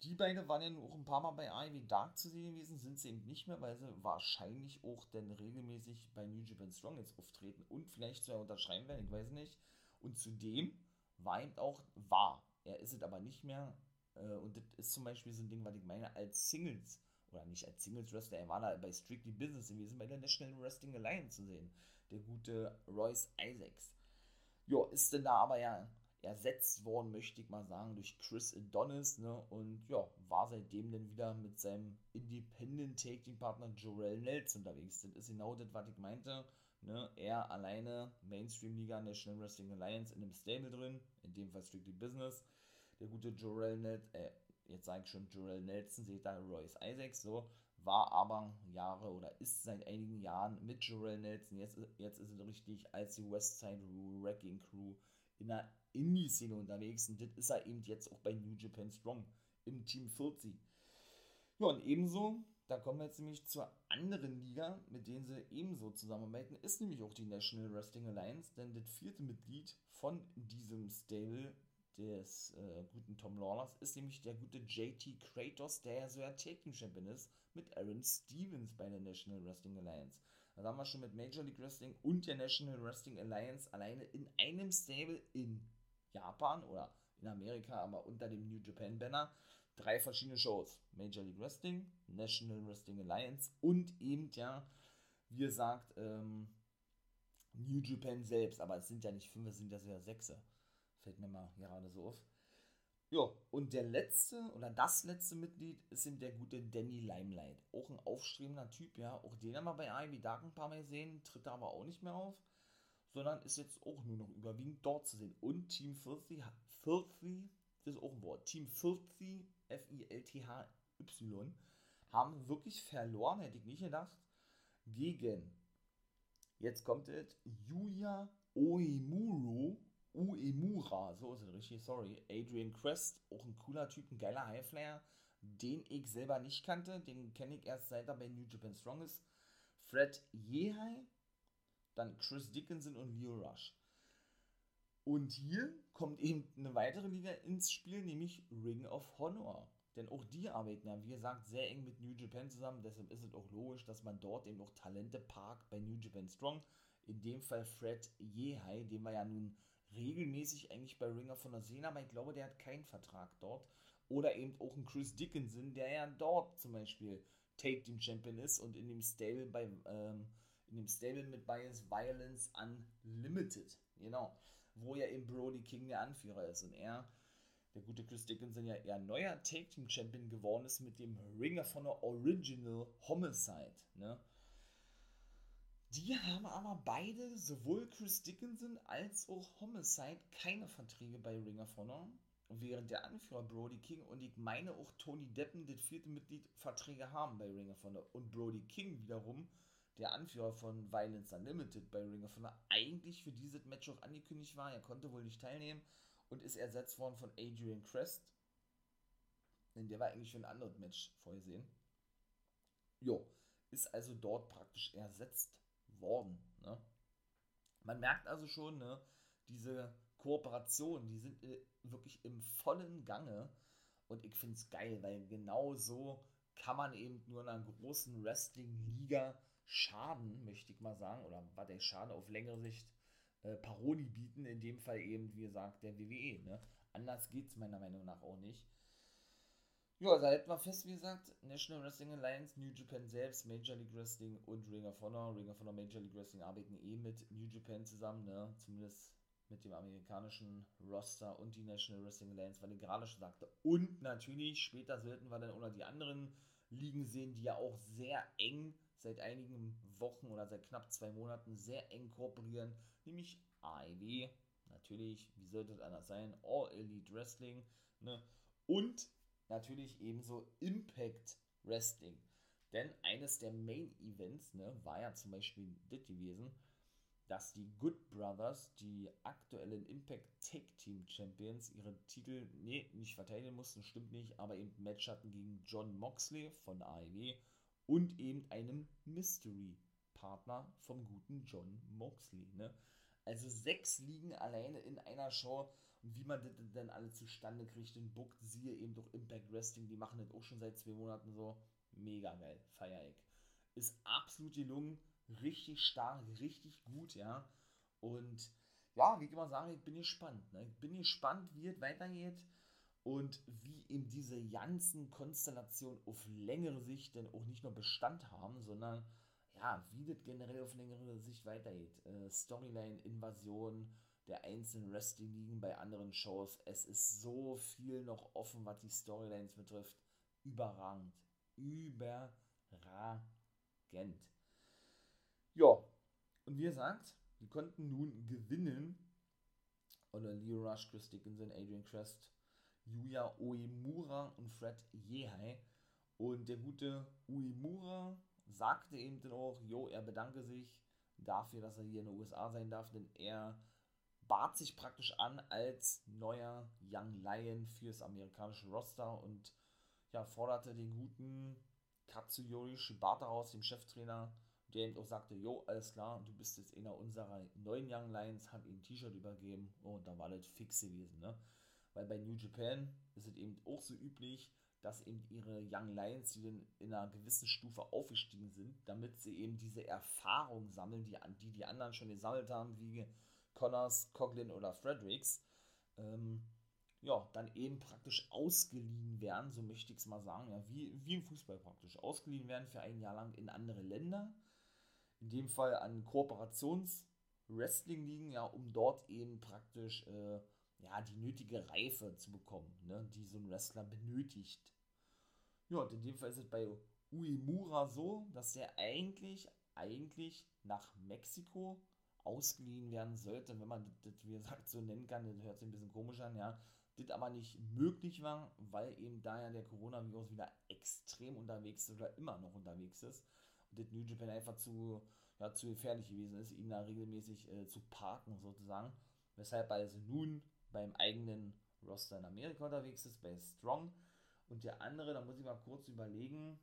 Die beiden waren ja auch ein paar Mal bei Ivy Dark zu sehen gewesen, sind sie eben nicht mehr, weil sie wahrscheinlich auch dann regelmäßig bei New Japan Strong jetzt auftreten und vielleicht sogar unterschreiben werden, ich weiß nicht. Und zudem war eben auch, war er ist es aber nicht mehr. Äh, und das ist zum Beispiel so ein Ding, was ich meine, als Singles, oder nicht als Singles-Wrestler, er war da bei Strictly Business gewesen, bei der National Wrestling Alliance zu sehen. Der gute Royce Isaacs. Ja, ist denn da aber ja ersetzt worden, möchte ich mal sagen, durch Chris Adonis, ne? Und ja, war seitdem dann wieder mit seinem Independent Taking Partner Jorel Nelson unterwegs. Das ist genau das, was ich meinte. Ne? Er alleine, Mainstream Liga, National Wrestling Alliance in einem Stable drin, in dem Fall Strictly Business. Der gute Jorel Nelson, äh, jetzt sage ich schon Jorel Nelson, seht da Royce Isaacs, so, war aber Jahre oder ist seit einigen Jahren mit Jorel Nelson, jetzt, jetzt ist er richtig als die Westside Wrecking Crew in der Indie-Szene unterwegs und das ist er eben jetzt auch bei New Japan Strong im Team 40. Ja, und ebenso da kommen wir jetzt nämlich zur anderen Liga, mit denen sie ebenso zusammenarbeiten, ist nämlich auch die National Wrestling Alliance, denn das vierte Mitglied von diesem Stable des äh, guten Tom Lawlers ist nämlich der gute JT Kratos, der ja so ein Taking Champion ist, mit Aaron Stevens bei der National Wrestling Alliance. Da haben wir schon mit Major League Wrestling und der National Wrestling Alliance alleine in einem Stable in Japan oder in Amerika, aber unter dem New Japan Banner drei verschiedene Shows. Major League Wrestling, National Wrestling Alliance und eben, ja, wie gesagt, ähm, New Japan selbst. Aber es sind ja nicht fünf, es sind ja sogar sechs. Fällt mir mal gerade so auf. Ja, und der letzte oder das letzte Mitglied ist eben der gute Danny Limelight. Auch ein aufstrebender Typ, ja. Auch den haben wir bei Ivy Dark ein paar Mal gesehen, tritt aber auch nicht mehr auf, sondern ist jetzt auch nur noch überwiegend dort zu sehen. Und Team Filthy, Filthy das ist auch ein Wort, Team Filthy F-I-L-T-H-Y, haben wirklich verloren, hätte ich nicht gedacht, gegen, jetzt kommt es, Yuya Oemuro, Uemura, so ist es richtig, sorry, Adrian Crest, auch ein cooler Typ, ein geiler Highflyer, den ich selber nicht kannte, den kenne ich erst seit er bei New Japan Strong ist. Fred Yehai, dann Chris Dickinson und Leo Rush. Und hier kommt eben eine weitere Liga ins Spiel, nämlich Ring of Honor. Denn auch die arbeiten ja, wie gesagt, sehr eng mit New Japan zusammen. Deshalb ist es auch logisch, dass man dort eben auch Talente parkt bei New Japan Strong. In dem Fall Fred Yehai, den wir ja nun regelmäßig eigentlich bei Ring of Honor sehen, aber ich glaube, der hat keinen Vertrag dort. Oder eben auch ein Chris Dickinson, der ja dort zum Beispiel Take Team Champion ist und in dem Stable bei ähm, in dem Stable mit Bias Violence Unlimited. Genau wo ja eben Brody King der Anführer ist und er, der gute Chris Dickinson, ja eher neuer Take Team Champion geworden ist mit dem Ringer von der Original Homicide. Ne? Die haben aber beide, sowohl Chris Dickinson als auch Homicide, keine Verträge bei Ring of Honor. Während der Anführer Brody King und ich meine auch Tony Deppen, das vierte Mitglied, Verträge haben bei Ring of Honor. Und Brody King wiederum der Anführer von Violence Unlimited bei Ring of Honor, eigentlich für dieses Match auch angekündigt war. Er konnte wohl nicht teilnehmen. und ist ersetzt worden von Adrian Crest. Denn der war eigentlich für ein anderes Match vorgesehen. Jo, ist also dort praktisch ersetzt worden. Ne? Man merkt also schon, ne, diese Kooperationen, die sind äh, wirklich im vollen Gange. Und ich finde es geil, weil genau so kann man eben nur in einer großen Wrestling-Liga Schaden, möchte ich mal sagen, oder war der Schaden auf längere Sicht äh, Paroli bieten, in dem Fall eben, wie gesagt, der WWE. Ne? Anders geht es meiner Meinung nach auch nicht. Ja, da hätten wir fest, wie gesagt, National Wrestling Alliance, New Japan selbst, Major League Wrestling und Ring of Honor. Ring of Honor, Major League Wrestling arbeiten eh mit New Japan zusammen, ne? zumindest mit dem amerikanischen Roster und die National Wrestling Alliance, weil ich gerade schon sagte. Und natürlich, später sollten wir dann auch noch die anderen Ligen sehen, die ja auch sehr eng seit einigen Wochen oder seit knapp zwei Monaten sehr eng kooperieren, nämlich AEW, natürlich, wie sollte es anders sein, All Elite Wrestling, ne? und natürlich ebenso Impact Wrestling. Denn eines der Main Events ne, war ja zum Beispiel das gewesen, dass die Good Brothers, die aktuellen Impact Tag Team Champions, ihre Titel, nee, nicht verteidigen mussten, stimmt nicht, aber eben Match hatten gegen John Moxley von AEW und eben einem Mystery-Partner vom guten John Moxley. Ne? Also sechs liegen alleine in einer Show. Und wie man das denn alle zustande kriegt, den Book, siehe eben durch Impact Wrestling, die machen das auch schon seit zwei Monaten so. Mega geil, feier ich. Ist absolut gelungen, richtig stark, richtig gut, ja. Und ja, wie ich immer sagen, ich bin gespannt. Ne? Ich bin gespannt, wie es weitergeht und wie eben diese ganzen Konstellationen auf längere Sicht dann auch nicht nur Bestand haben, sondern ja, wie das generell auf längere Sicht weitergeht. Äh, Storyline, Invasion der einzelnen Wrestling-Ligen bei anderen Shows. Es ist so viel noch offen, was die Storylines betrifft. Überragend. Überragend. Ja, und wie gesagt, die konnten nun gewinnen. Oder Leo Rush, Chris Dickinson, Adrian Crest, Yuya Uemura und Fred Yehai. Und der gute Uemura sagte eben dann auch, jo, er bedanke sich dafür, dass er hier in den USA sein darf, denn er bat sich praktisch an als neuer Young Lion fürs amerikanische Roster und ja, forderte den guten Katsuyori Shibata raus, dem Cheftrainer, der eben auch sagte, jo, alles klar, du bist jetzt einer unserer neuen Young Lions, hat ihm ein T-Shirt übergeben und da war das fix gewesen, ne? weil bei New Japan ist es eben auch so üblich, dass eben ihre Young Lions, die dann in einer gewissen Stufe aufgestiegen sind, damit sie eben diese Erfahrung sammeln, die die, die anderen schon gesammelt haben, wie Connors, Coglin oder Fredericks, ähm, ja, dann eben praktisch ausgeliehen werden, so möchte ich es mal sagen, ja, wie, wie im Fußball praktisch, ausgeliehen werden für ein Jahr lang in andere Länder, in dem Fall an Kooperations-Wrestling-Ligen, ja, um dort eben praktisch äh, ja, die nötige Reife zu bekommen, ne, die so ein Wrestler benötigt. Ja, und in dem Fall ist es bei Uemura so, dass er eigentlich, eigentlich nach Mexiko ausgeliehen werden sollte, wenn man das, wie gesagt, so nennen kann, das hört sich ein bisschen komisch an, ja, das aber nicht möglich war, weil eben da ja der Coronavirus wieder extrem unterwegs ist oder immer noch unterwegs ist und das New Japan einfach zu, ja, zu gefährlich gewesen ist, ihn da regelmäßig äh, zu parken sozusagen, weshalb also nun beim eigenen Roster in Amerika unterwegs ist, bei Strong. Und der andere, da muss ich mal kurz überlegen,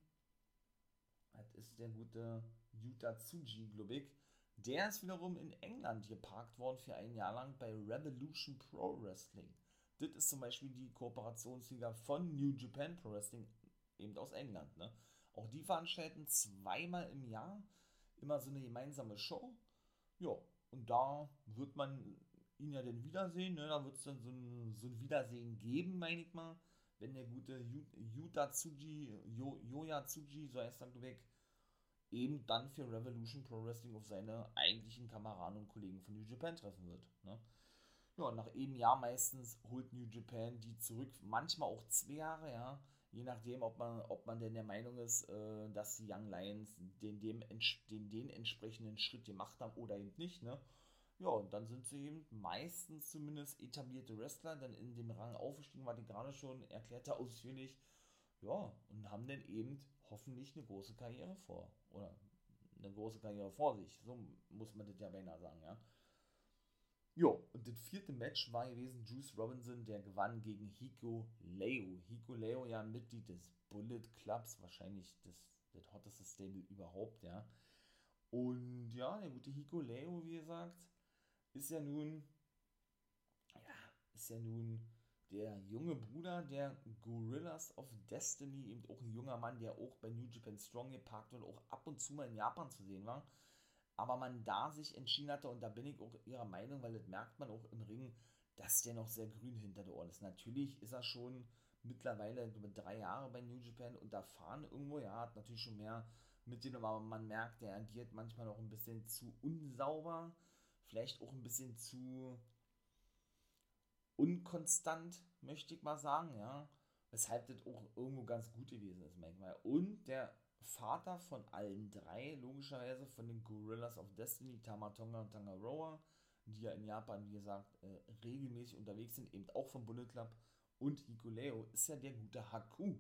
das ist der gute Yuta Tsuji, glaube ich. Der ist wiederum in England geparkt worden für ein Jahr lang bei Revolution Pro Wrestling. Das ist zum Beispiel die Kooperationsliga von New Japan Pro Wrestling, eben aus England. Ne? Auch die veranstalten zweimal im Jahr immer so eine gemeinsame Show. Ja, und da wird man ihn ja dann wiedersehen. Ne? Da wird es dann so ein, so ein Wiedersehen geben, meine ich mal. Wenn der gute Yuta Tsuji, Yo, Yoya Tsuji, so heißt er, glaube eben dann für Revolution Pro Wrestling auf seine eigentlichen Kameraden und Kollegen von New Japan treffen wird. Ne? Ja, nach einem Jahr meistens holt New Japan die zurück, manchmal auch zwei Jahre, ja, je nachdem, ob man, ob man denn der Meinung ist, äh, dass die Young Lions den, dem, den, den entsprechenden Schritt gemacht haben oder eben nicht, ne? Ja, und dann sind sie eben meistens zumindest etablierte Wrestler, dann in dem Rang aufgestiegen, war die gerade schon erklärte ausführlich. Ja, und haben dann eben hoffentlich eine große Karriere vor. Oder eine große Karriere vor sich. So muss man das ja beinahe sagen, ja. Jo, und das vierte Match war gewesen Juice Robinson, der gewann gegen Hiko Leo. Hiko Leo ja Mitglied des Bullet Clubs, wahrscheinlich das, das hotteste Stable überhaupt, ja. Und ja, der gute Hiko Leo, wie gesagt, ist ja nun, ja, ist ja nun der junge Bruder der Gorillas of Destiny, eben auch ein junger Mann, der auch bei New Japan Strong geparkt und auch ab und zu mal in Japan zu sehen war. Aber man da sich entschieden hatte, und da bin ich auch ihrer Meinung, weil das merkt man auch im Ring, dass der noch sehr grün hinter der Ohren ist. Natürlich ist er schon mittlerweile über drei Jahre bei New Japan und erfahren irgendwo, ja, hat natürlich schon mehr mitgenommen, aber man merkt, der agiert manchmal noch ein bisschen zu unsauber, vielleicht auch ein bisschen zu unkonstant, möchte ich mal sagen, ja. Weshalb das auch irgendwo ganz gut gewesen ist manchmal. Und der Vater von allen drei, logischerweise von den Gorillas of Destiny, Tamatonga und Tangaroa, die ja in Japan, wie gesagt, äh, regelmäßig unterwegs sind, eben auch vom Bullet Club. Und Hikuleo ist ja der gute Haku.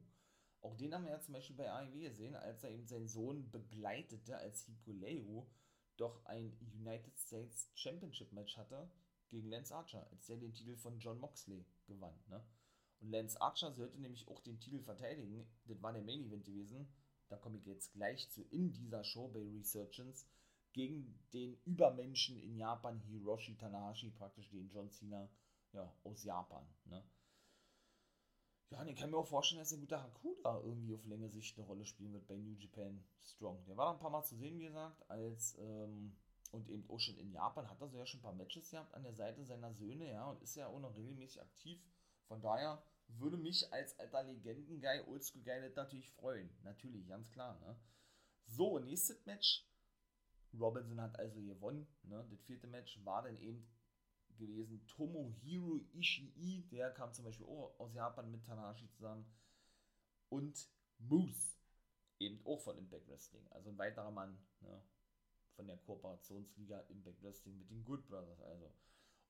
Auch den haben wir ja zum Beispiel bei AEW gesehen, als er eben seinen Sohn begleitete, als Hikuleo doch ein United States Championship Match hatte gegen Lance Archer, als der den Titel von John Moxley gewann. Ne? Und Lance Archer sollte nämlich auch den Titel verteidigen. Das war der Main Event gewesen. Da komme ich jetzt gleich zu in dieser Show bei Resurgence gegen den Übermenschen in Japan, Hiroshi Tanahashi, praktisch den John Cena ja, aus Japan. Ne? Ja, und ich kann mir auch vorstellen, dass der gute Hakuda irgendwie auf längere Sicht eine Rolle spielen wird bei New Japan Strong. Der war ein paar Mal zu sehen, wie gesagt, als ähm, und eben auch schon in Japan hat er so ja schon ein paar Matches gehabt an der Seite seiner Söhne, ja, und ist ja auch noch regelmäßig aktiv. Von daher würde mich als alter Legenden-Guy, Oldschool-Guy das natürlich freuen. Natürlich, ganz klar, ne? So, nächstes Match. Robinson hat also gewonnen, ne? Das vierte Match war dann eben gewesen Tomohiro Ishii, der kam zum Beispiel auch aus Japan mit Tanahashi zusammen. Und Moose, eben auch von Impact Wrestling, also ein weiterer Mann, ne? Von der Kooperationsliga Impact Wrestling mit den Good Brothers. Also.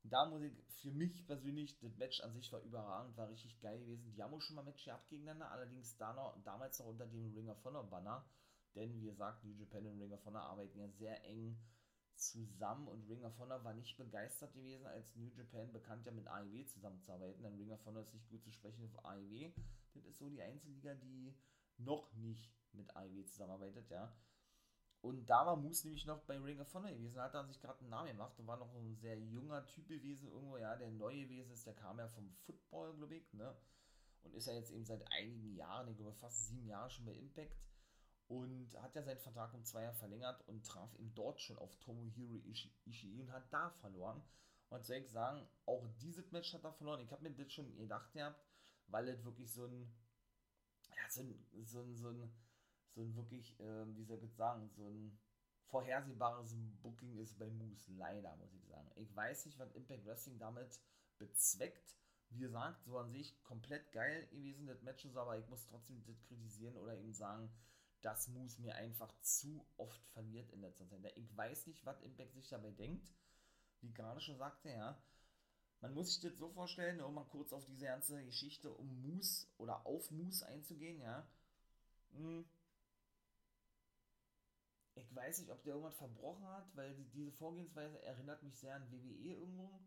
Und da muss ich für mich persönlich, das Match an sich war überragend, war richtig geil gewesen. Die haben auch schon mal Match gehabt gegeneinander, allerdings da noch, damals noch unter dem Ring of Honor Banner. Denn wie gesagt, New Japan und Ring of Honor arbeiten ja sehr eng zusammen und Ring of Honor war nicht begeistert gewesen, als New Japan bekannt ja mit AEW zusammenzuarbeiten. Denn Ring of Honor ist nicht gut zu sprechen auf AEW. Das ist so die einzige Liga, die noch nicht mit AEW zusammenarbeitet, ja. Und da war Moose nämlich noch bei Ring of Honor gewesen, hat er sich gerade einen Namen gemacht und war noch ein sehr junger Typ gewesen, irgendwo, ja, der neu gewesen ist, der kam ja vom Football, glaube ich, ne? Und ist ja jetzt eben seit einigen Jahren, ich glaube fast sieben Jahre schon bei Impact und hat ja seinen Vertrag um zwei Jahre verlängert und traf eben dort schon auf Tomohiro Ishii und hat da verloren. Und soll ich sagen, auch dieses Match hat er verloren. Ich habe mir das schon gedacht gehabt, weil es wirklich so ein, ja, so ein, so ein, so ein so ein wirklich, äh, wie soll ich sagen, so ein vorhersehbares Booking ist bei Moose, leider, muss ich sagen. Ich weiß nicht, was Impact Wrestling damit bezweckt. Wie gesagt, so an sich komplett geil gewesen, das Match ist, aber ich muss trotzdem das kritisieren oder eben sagen, dass Moose mir einfach zu oft verliert in letzter Zeit. Ich weiß nicht, was Impact sich dabei denkt. Wie gerade schon sagte, ja, man muss sich das so vorstellen, um mal kurz auf diese ganze Geschichte um Moose oder auf Moose einzugehen, ja. Hm ich weiß nicht, ob der irgendwas verbrochen hat, weil die, diese Vorgehensweise erinnert mich sehr an WWE irgendwo,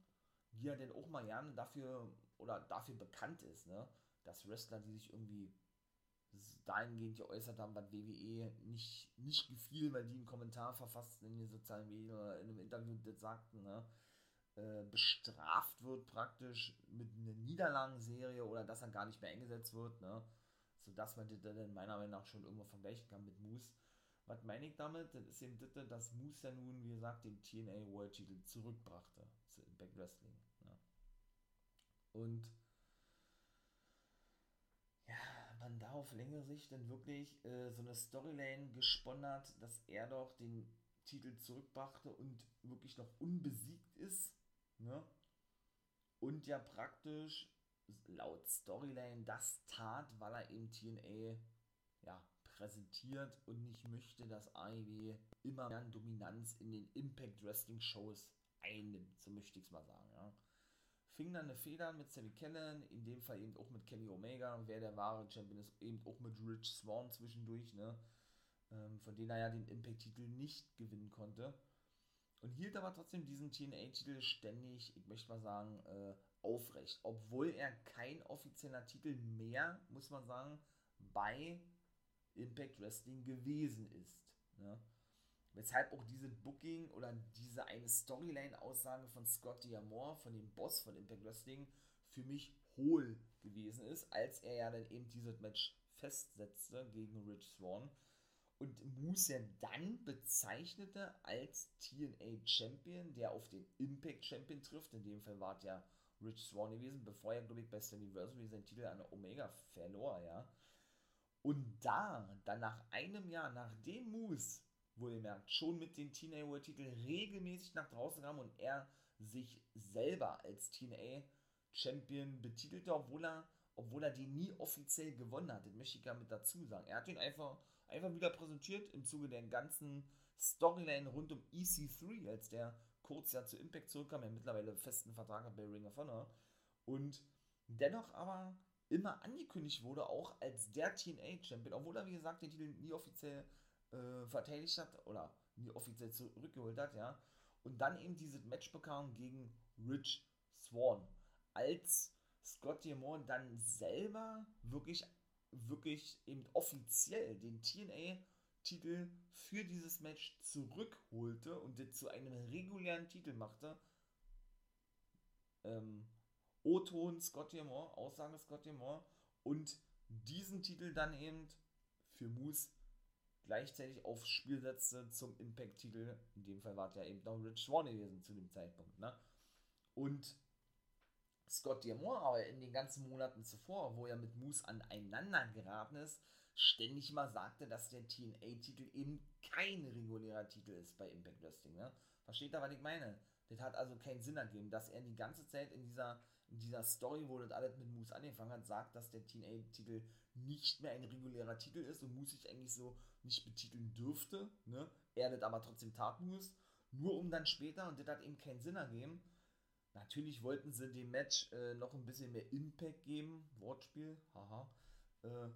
die ja dann auch mal gerne dafür oder dafür bekannt ist, ne? Dass Wrestler, die sich irgendwie dahingehend geäußert haben, was WWE nicht, nicht gefiel, weil die einen Kommentar verfassten in den sozialen Medien oder in einem Interview das sagten, ne? Äh, bestraft wird praktisch mit einer Niederlagenserie oder dass er gar nicht mehr eingesetzt wird, ne? Sodass man das dann meiner Meinung nach schon irgendwo vergleichen kann mit Moose was meine ich damit? Das ist eben das, dass Moose ja nun, wie gesagt, den TNA World Titel zurückbrachte zu Impact Wrestling. Ja. Und ja, man da auf längere Sicht dann wirklich äh, so eine Storyline gesponnen hat, dass er doch den Titel zurückbrachte und wirklich noch unbesiegt ist. Ne? Und ja praktisch laut Storyline das tat, weil er eben TNA ja, präsentiert und nicht möchte, dass AEW immer mehr Dominanz in den Impact Wrestling Shows einnimmt, so möchte ich es mal sagen, ja. Fing dann eine Feder mit Sammy Kellen, in dem Fall eben auch mit Kenny Omega, wer der wahre Champion ist, eben auch mit Rich Swan zwischendurch, ne, ähm, von denen er ja den Impact-Titel nicht gewinnen konnte. und hielt aber trotzdem diesen TNA-Titel ständig, ich möchte mal sagen, äh, aufrecht. Obwohl er kein offizieller Titel mehr, muss man sagen, bei Impact Wrestling gewesen ist. Ne? Weshalb auch diese Booking oder diese eine Storyline-Aussage von Scott D'Amore, von dem Boss von Impact Wrestling, für mich hohl gewesen ist, als er ja dann eben dieses Match festsetzte gegen Rich Swan und Moose ja dann bezeichnete als TNA Champion, der auf den Impact Champion trifft. In dem Fall war es ja Rich Swan gewesen, bevor er, glaube ich, bei Slammiversary seinen Titel an Omega verlor, ja. Und da, dann nach einem Jahr, nachdem Moose, wohlgemerkt, schon mit den TNA World Titel regelmäßig nach draußen kam und er sich selber als TNA Champion betitelte, obwohl er, obwohl er den nie offiziell gewonnen hat. Das möchte ich ja mit dazu sagen. Er hat ihn einfach einfach wieder präsentiert im Zuge der ganzen Storyline rund um EC3, als der kurz ja zu Impact zurückkam, er mittlerweile festen Vertrag hat bei Ring of Honor und dennoch aber immer angekündigt wurde, auch als der TNA-Champion, obwohl er, wie gesagt, den Titel nie offiziell äh, verteidigt hat oder nie offiziell zurückgeholt hat, ja, und dann eben dieses Match bekam gegen Rich Swan, als Scott D'Amore dann selber wirklich wirklich eben offiziell den TNA-Titel für dieses Match zurückholte und das zu einem regulären Titel machte. Ähm, O-Ton Scott Moore, Aussage Scott Moore und diesen Titel dann eben für Moose gleichzeitig aufs Spiel setzte zum Impact-Titel. In dem Fall war es ja eben noch Rich Swan gewesen zu dem Zeitpunkt. Ne? Und Scott D'Amore aber in den ganzen Monaten zuvor, wo er mit Moose aneinander geraten ist, ständig mal sagte, dass der TNA-Titel eben kein regulärer Titel ist bei Impact Wrestling. Ne? Versteht ihr, was ich meine? Das hat also keinen Sinn ergeben, dass er die ganze Zeit in dieser, in dieser Story, wo das alles mit Moose angefangen hat, sagt, dass der TNA-Titel nicht mehr ein regulärer Titel ist und Moose sich eigentlich so nicht betiteln dürfte. Ne? Er das aber trotzdem tat Moose, nur um dann später, und das hat eben keinen Sinn ergeben, Natürlich wollten sie dem Match äh, noch ein bisschen mehr Impact geben. Wortspiel, haha. Äh,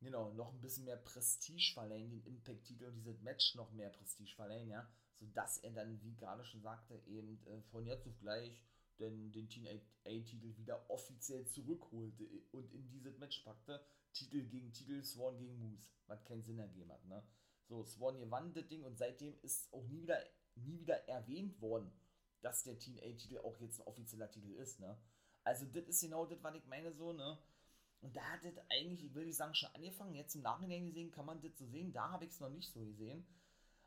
genau, noch ein bisschen mehr Prestige verleihen, den Impact-Titel und dieses Match noch mehr Prestige verleihen, ja. Sodass er dann, wie gerade schon sagte, eben äh, von jetzt auf gleich den, den Teen A-Titel wieder offiziell zurückholte und in dieses Match packte. Titel gegen Titel, Swan gegen Moose, was keinen Sinn ergeben hat, ne. So, Swan gewann das Ding und seitdem ist auch nie wieder, nie wieder erwähnt worden dass der Teen A-Titel auch jetzt ein offizieller Titel ist, ne? Also, das ist genau das, was ich meine, so, ne? Und da hat das eigentlich, ich sagen, schon angefangen. Jetzt im Nachhinein gesehen kann man das so sehen. Da habe ich es noch nicht so gesehen.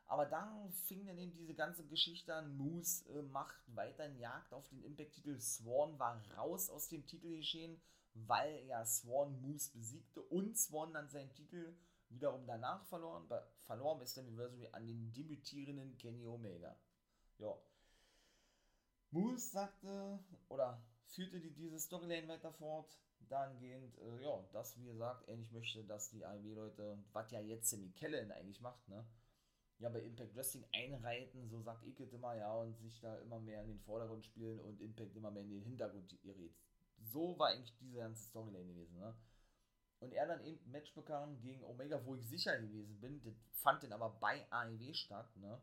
Aber dann fing dann eben diese ganze Geschichte an. Moose äh, macht weiterhin Jagd auf den Impact-Titel. Swan war raus aus dem Titel geschehen, weil ja Swan Moose besiegte und Swan dann seinen Titel wiederum danach verloren, bei, verloren bei Slammiversary an den debütierenden Kenny Omega. Ja, Moose sagte oder führte die, diese Storyline weiter fort, dahingehend, äh, ja, dass, wie gesagt, er nicht möchte, dass die AEW-Leute, was ja jetzt Sammy Kellen eigentlich macht, ne, ja, bei Impact Wrestling einreiten, so sagt Icket immer, ja, und sich da immer mehr in den Vordergrund spielen und Impact immer mehr in den Hintergrund gerät. So war eigentlich diese ganze Storyline gewesen, ne. Und er dann eben ein Match bekam gegen Omega, wo ich sicher gewesen bin, das fand dann aber bei AEW statt, ne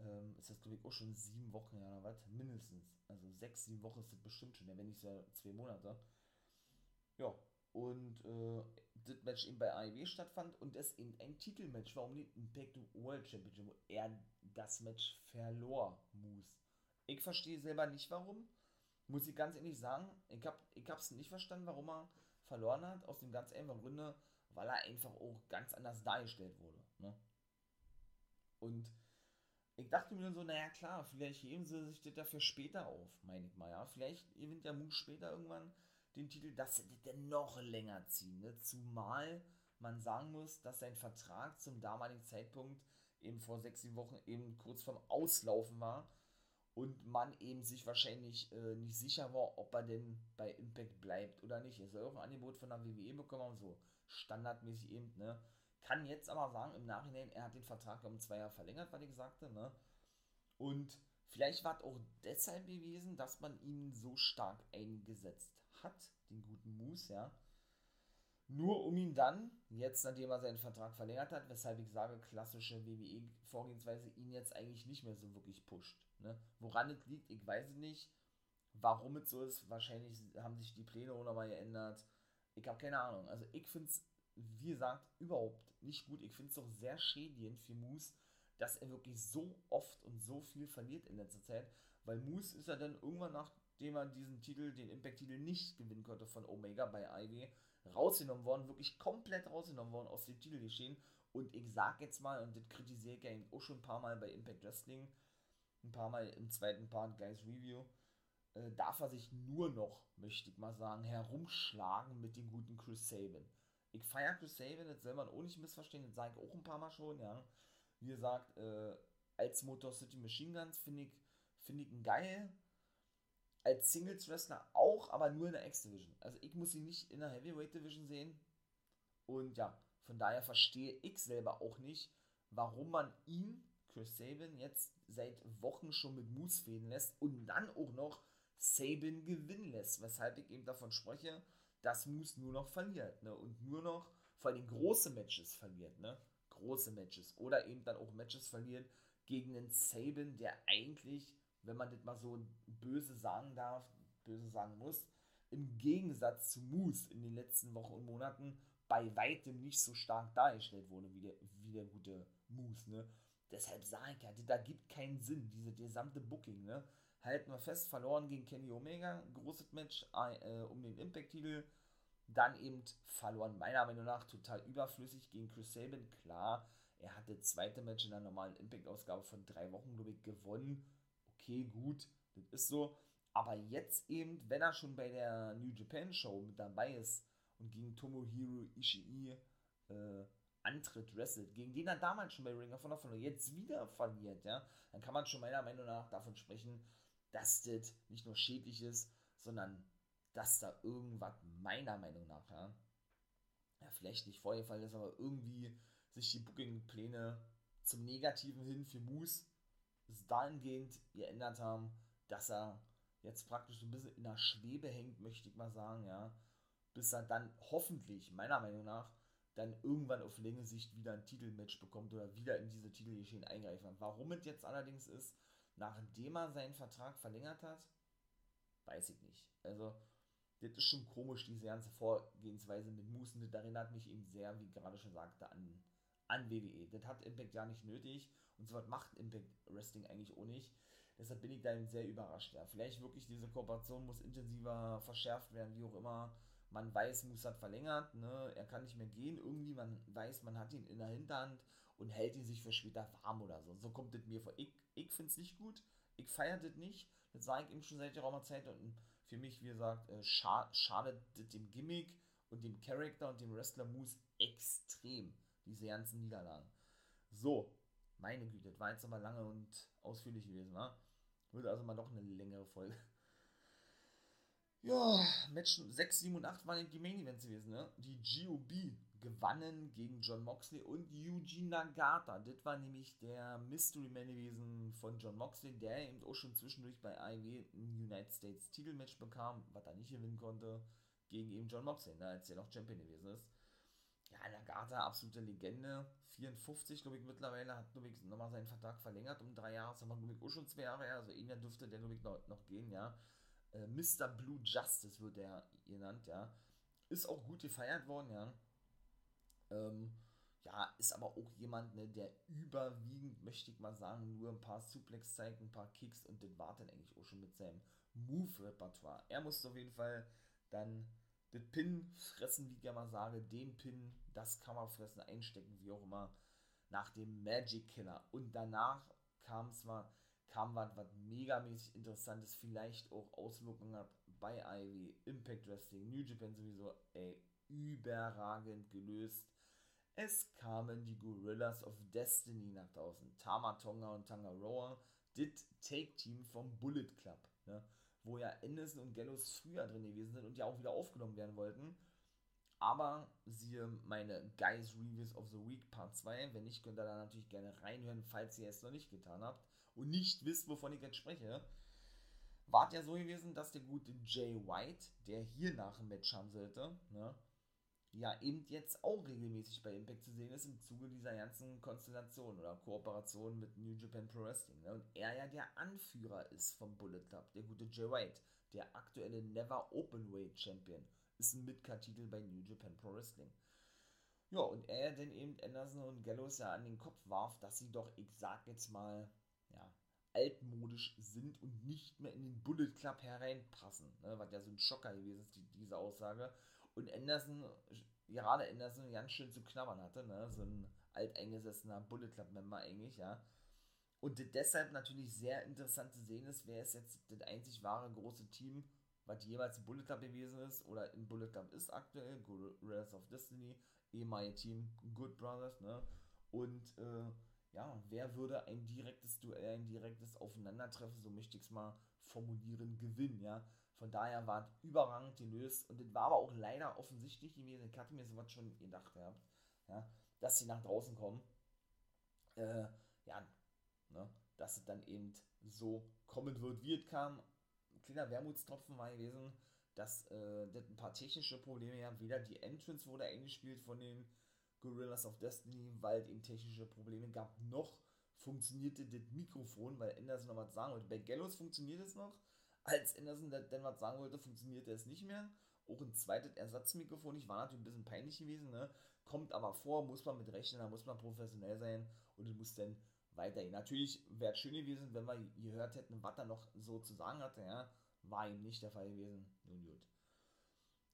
ähm, ist das glaube ich auch schon sieben Wochen ja, oder was? Mindestens. Also sechs, sieben Wochen ist das bestimmt schon, wenn nicht so zwei Monate. Ja, und äh, das Match eben bei AEW stattfand und es eben ein Titelmatch war um den Impact World Championship, wo er das Match verlor, Moose. Ich verstehe selber nicht warum, muss ich ganz ehrlich sagen. Ich habe ich nicht verstanden, warum er verloren hat, aus dem ganz einfachen Grunde, weil er einfach auch ganz anders dargestellt wurde. Ne? Und ich dachte mir so, naja klar, vielleicht heben sie sich das dafür später auf, meine ich mal, ja. Vielleicht gewinnt der Moose später irgendwann den Titel, dass das dann noch länger ziehen, ne? Zumal man sagen muss, dass sein Vertrag zum damaligen Zeitpunkt eben vor sechs, sieben Wochen eben kurz vorm Auslaufen war und man eben sich wahrscheinlich äh, nicht sicher war, ob er denn bei Impact bleibt oder nicht. Er soll auch ein Angebot von der WWE bekommen haben, so standardmäßig eben, ne? Kann jetzt aber sagen, im Nachhinein, er hat den Vertrag um zwei Jahre verlängert, was ich sagte, ne? Und vielleicht war es auch deshalb gewesen, dass man ihn so stark eingesetzt hat, den guten Moose, ja. Nur um ihn dann, jetzt nachdem er seinen Vertrag verlängert hat, weshalb ich sage, klassische WWE-Vorgehensweise, ihn jetzt eigentlich nicht mehr so wirklich pusht. Ne? Woran es liegt, ich weiß nicht. Warum es so ist, wahrscheinlich haben sich die Pläne auch nochmal geändert. Ich habe keine Ahnung. Also ich finde es, wie gesagt, überhaupt nicht gut. Ich finde es doch sehr schädigend für Moose, dass er wirklich so oft und so viel verliert in letzter Zeit. Weil Moose ist ja dann irgendwann, nachdem er diesen Titel, den Impact-Titel nicht gewinnen konnte von Omega bei IW, rausgenommen worden, wirklich komplett rausgenommen worden aus dem Titelgeschehen. Und ich sag jetzt mal, und das kritisiere ich ja auch schon ein paar Mal bei Impact Wrestling, ein paar Mal im zweiten Part Guys Review, äh, darf er sich nur noch, möchte ich mal sagen, herumschlagen mit dem guten Chris Sabin. Ich feiere Chris Sabin, das soll man auch nicht missverstehen, das sage ich auch ein paar Mal schon, ja. Wie gesagt, äh, als Motor City Machine Guns finde ich, find ich ihn geil. Als Singles Wrestler auch, aber nur in der X-Division. Also ich muss ihn nicht in der Heavyweight Division sehen. Und ja, von daher verstehe ich selber auch nicht, warum man ihn, Chris Sabin, jetzt seit Wochen schon mit Moose fehlen lässt und dann auch noch Sabin gewinnen lässt. Weshalb ich eben davon spreche, dass Moose nur noch verliert. Ne? Und nur noch vor allem große Matches verliert. Ne? Große Matches. Oder eben dann auch Matches verliert gegen einen Sabin, der eigentlich, wenn man das mal so böse sagen darf, böse sagen muss, im Gegensatz zu Moose in den letzten Wochen und Monaten bei weitem nicht so stark dargestellt wurde wie der, wie der gute Moose. Ne? Deshalb sage ich ja, da gibt keinen Sinn, diese gesamte Booking. Ne? halten wir fest, verloren gegen Kenny Omega, großes Match äh, um den Impact-Titel. Dann eben verloren, meiner Meinung nach, total überflüssig gegen Chris Sabin. Klar, er hatte zweite Match in der normalen Impact-Ausgabe von drei Wochen, glaube ich, gewonnen. Okay, gut, das ist so. Aber jetzt eben, wenn er schon bei der New Japan Show mit dabei ist und gegen Tomohiro Ishii äh, antritt, wrestelt, gegen den er damals schon bei Ring of Honor verloren, jetzt wieder verliert, ja, dann kann man schon meiner Meinung nach davon sprechen, dass das nicht nur schädlich ist, sondern dass da irgendwas meiner Meinung nach, ja, ja vielleicht nicht vorgefallen ist, aber irgendwie sich die Booking-Pläne zum Negativen hin für Moose dahingehend geändert haben, dass er jetzt praktisch so ein bisschen in der Schwebe hängt, möchte ich mal sagen, ja, bis er dann hoffentlich, meiner Meinung nach, dann irgendwann auf längere Sicht wieder ein Titelmatch bekommt oder wieder in diese Titelgeschehen eingreifen. Warum es jetzt allerdings ist, nachdem er seinen Vertrag verlängert hat, weiß ich nicht. Also, das ist schon komisch, diese ganze Vorgehensweise mit Musen. Das erinnert mich eben sehr, wie gerade schon sagte, an, an WWE. Das hat Impact ja nicht nötig und so was macht Impact Wrestling eigentlich auch nicht. Deshalb bin ich da sehr überrascht. Ja. Vielleicht wirklich diese Kooperation muss intensiver verschärft werden, wie auch immer. Man weiß, Moose hat verlängert, ne? er kann nicht mehr gehen. Irgendwie, man weiß, man hat ihn in der Hinterhand und hält ihn sich für später warm oder so. So kommt es mir vor. Ich, ich finde es nicht gut. Ich feiere das nicht. Das sage ich ihm schon seit geraumer Zeit. Und für mich, wie gesagt, äh, scha schadet das dem Gimmick und dem Charakter und dem Wrestler Moose extrem. Diese ganzen Niederlagen. So, meine Güte, das war jetzt aber lange und ausführlich gewesen, wa? Würde also mal doch eine längere Folge. Ja, Match 6, 7 und 8 waren die Main Events gewesen, ne? Die GOB gewannen gegen John Moxley und Eugene Nagata. Das war nämlich der Mystery Man gewesen von John Moxley, der eben auch schon zwischendurch bei AEW ein United States Titelmatch bekam, was er nicht gewinnen konnte, gegen eben John Moxley, ne, als er noch Champion gewesen ist. Ja, Nagata, absolute Legende. 54, glaube ich, mittlerweile, hat, ich, nochmal seinen Vertrag verlängert um drei Jahre. Das haben wir, auch schon zwei Jahre her. Also, einer dürfte der, ich, noch, noch gehen, ja. Äh, Mr. Blue Justice wird der genannt, ja. Ist auch gut gefeiert worden, ja. Ähm, ja, ist aber auch jemand, ne, der überwiegend, möchte ich mal sagen, nur ein paar Suplex zeigt, ein paar Kicks und den war dann eigentlich auch schon mit seinem Move-Repertoire. Er musste auf jeden Fall dann den Pin fressen, wie ich ja mal sage, den Pin, das Kammerfressen einstecken, wie auch immer, nach dem Magic Killer. Und danach kam es mal, kam was, was megamäßig interessantes, vielleicht auch Auswirkungen hat bei Ivy, Impact Wrestling, New Japan sowieso, ey, überragend gelöst es kamen die Gorillas of Destiny nach draußen. Tama Tonga und Tangaroa, das Take-Team vom Bullet Club, ne? wo ja Anderson und Gallows früher drin gewesen sind und ja auch wieder aufgenommen werden wollten. Aber siehe meine Guys Reviews of the Week Part 2. Wenn nicht, könnt ihr da natürlich gerne reinhören, falls ihr es noch nicht getan habt und nicht wisst, wovon ich jetzt spreche. War ja so gewesen, dass der gute Jay White, der hier nach dem Match haben sollte, ne, ja eben jetzt auch regelmäßig bei Impact zu sehen ist im Zuge dieser ganzen Konstellation oder Kooperation mit New Japan Pro Wrestling. Ne? Und er ja der Anführer ist vom Bullet Club, der gute Jay White, der aktuelle Never Openweight Champion, ist ein Midcard-Titel bei New Japan Pro Wrestling. Ja, und er dann eben Anderson und Gallows ja an den Kopf warf, dass sie doch, ich sag jetzt mal, ja, altmodisch sind und nicht mehr in den Bullet Club hereinpassen. Ne? Was ja so ein Schocker gewesen ist, die, diese Aussage. Und Anderson, gerade Anderson, ganz schön zu knabbern hatte, ne? so ein alteingesessener Bullet Club-Member eigentlich, ja. Und deshalb natürlich sehr interessant zu sehen ist, wer ist jetzt das einzig wahre große Team, was im Bullet Club gewesen ist oder im Bullet Club ist aktuell, Gorillas of Destiny, ehemalige Team Good Brothers, ne? Und äh, ja, wer würde ein direktes Duell, ein direktes Aufeinandertreffen, so möchte ich es mal formulieren, gewinnen, ja? Von daher war es überragend gelöst und das war aber auch leider offensichtlich gewesen. Ich hatte mir sowas schon gedacht gehabt, ja, dass sie nach draußen kommen. Äh, ja, ne, dass es dann eben so kommen wird, wie es kam. Ein kleiner Wermutstropfen war gewesen, dass äh, das ein paar technische Probleme haben. Weder die Entrance wurde eingespielt von den Gorillas of Destiny, weil es eben technische Probleme gab, noch funktionierte das Mikrofon, weil Anderson noch was sagen wollte. Bei Gallows funktioniert es noch, als Anderson dann was sagen wollte, funktionierte es nicht mehr. Auch ein zweites Ersatzmikrofon, ich war natürlich ein bisschen peinlich gewesen, ne? kommt aber vor, muss man mit rechnen, da muss man professionell sein und muss dann weitergehen. Natürlich wäre es schön gewesen, wenn wir gehört hätten, was er noch so zu sagen hatte, ja, war ihm nicht der Fall gewesen. Nun gut.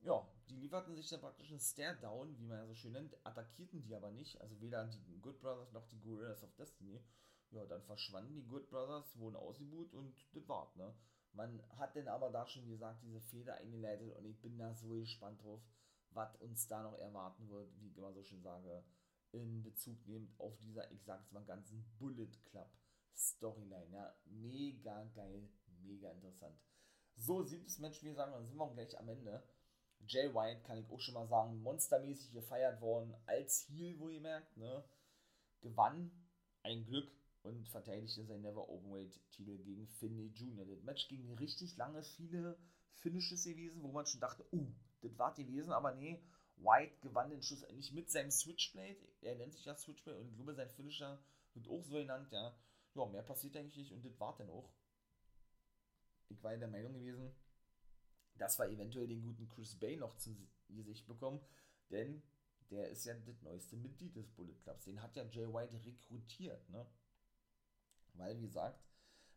Ja, die lieferten sich dann praktisch einen Stare-Down, wie man ja so schön nennt, attackierten die aber nicht, also weder die Good Brothers noch die Gorillas of Destiny. Ja, dann verschwanden die Good Brothers, wurden ausgebucht und das war's, ne? Man hat denn aber da schon, gesagt, diese Feder eingeleitet und ich bin da so gespannt drauf, was uns da noch erwarten wird, wie ich immer so schön sage, in Bezug nehmend auf dieser, ich sag's mal, ganzen Bullet Club Storyline. Ja, mega geil, mega interessant. So, siebtes Match, wie sagen, dann sind wir auch gleich am Ende. Jay White, kann ich auch schon mal sagen, monstermäßig gefeiert worden, als Heel, wo ihr merkt, ne? Gewann, ein Glück, und verteidigte sein Never Openweight-Titel gegen Finney Jr. Das Match ging richtig lange, viele Finishes gewesen, wo man schon dachte, uh, das war gewesen, aber nee, White gewann den Schuss endlich mit seinem Switchblade. Er nennt sich ja Switchblade und ich glaube, sein Finisher wird auch so genannt, ja. Ja, mehr passiert eigentlich nicht und das war dann auch. Ich war in der Meinung gewesen, dass wir eventuell den guten Chris Bay noch zu Gesicht bekommen, denn der ist ja das neueste Mitglied des Bullet Clubs. Den hat ja Jay White rekrutiert, ne? Weil, wie gesagt,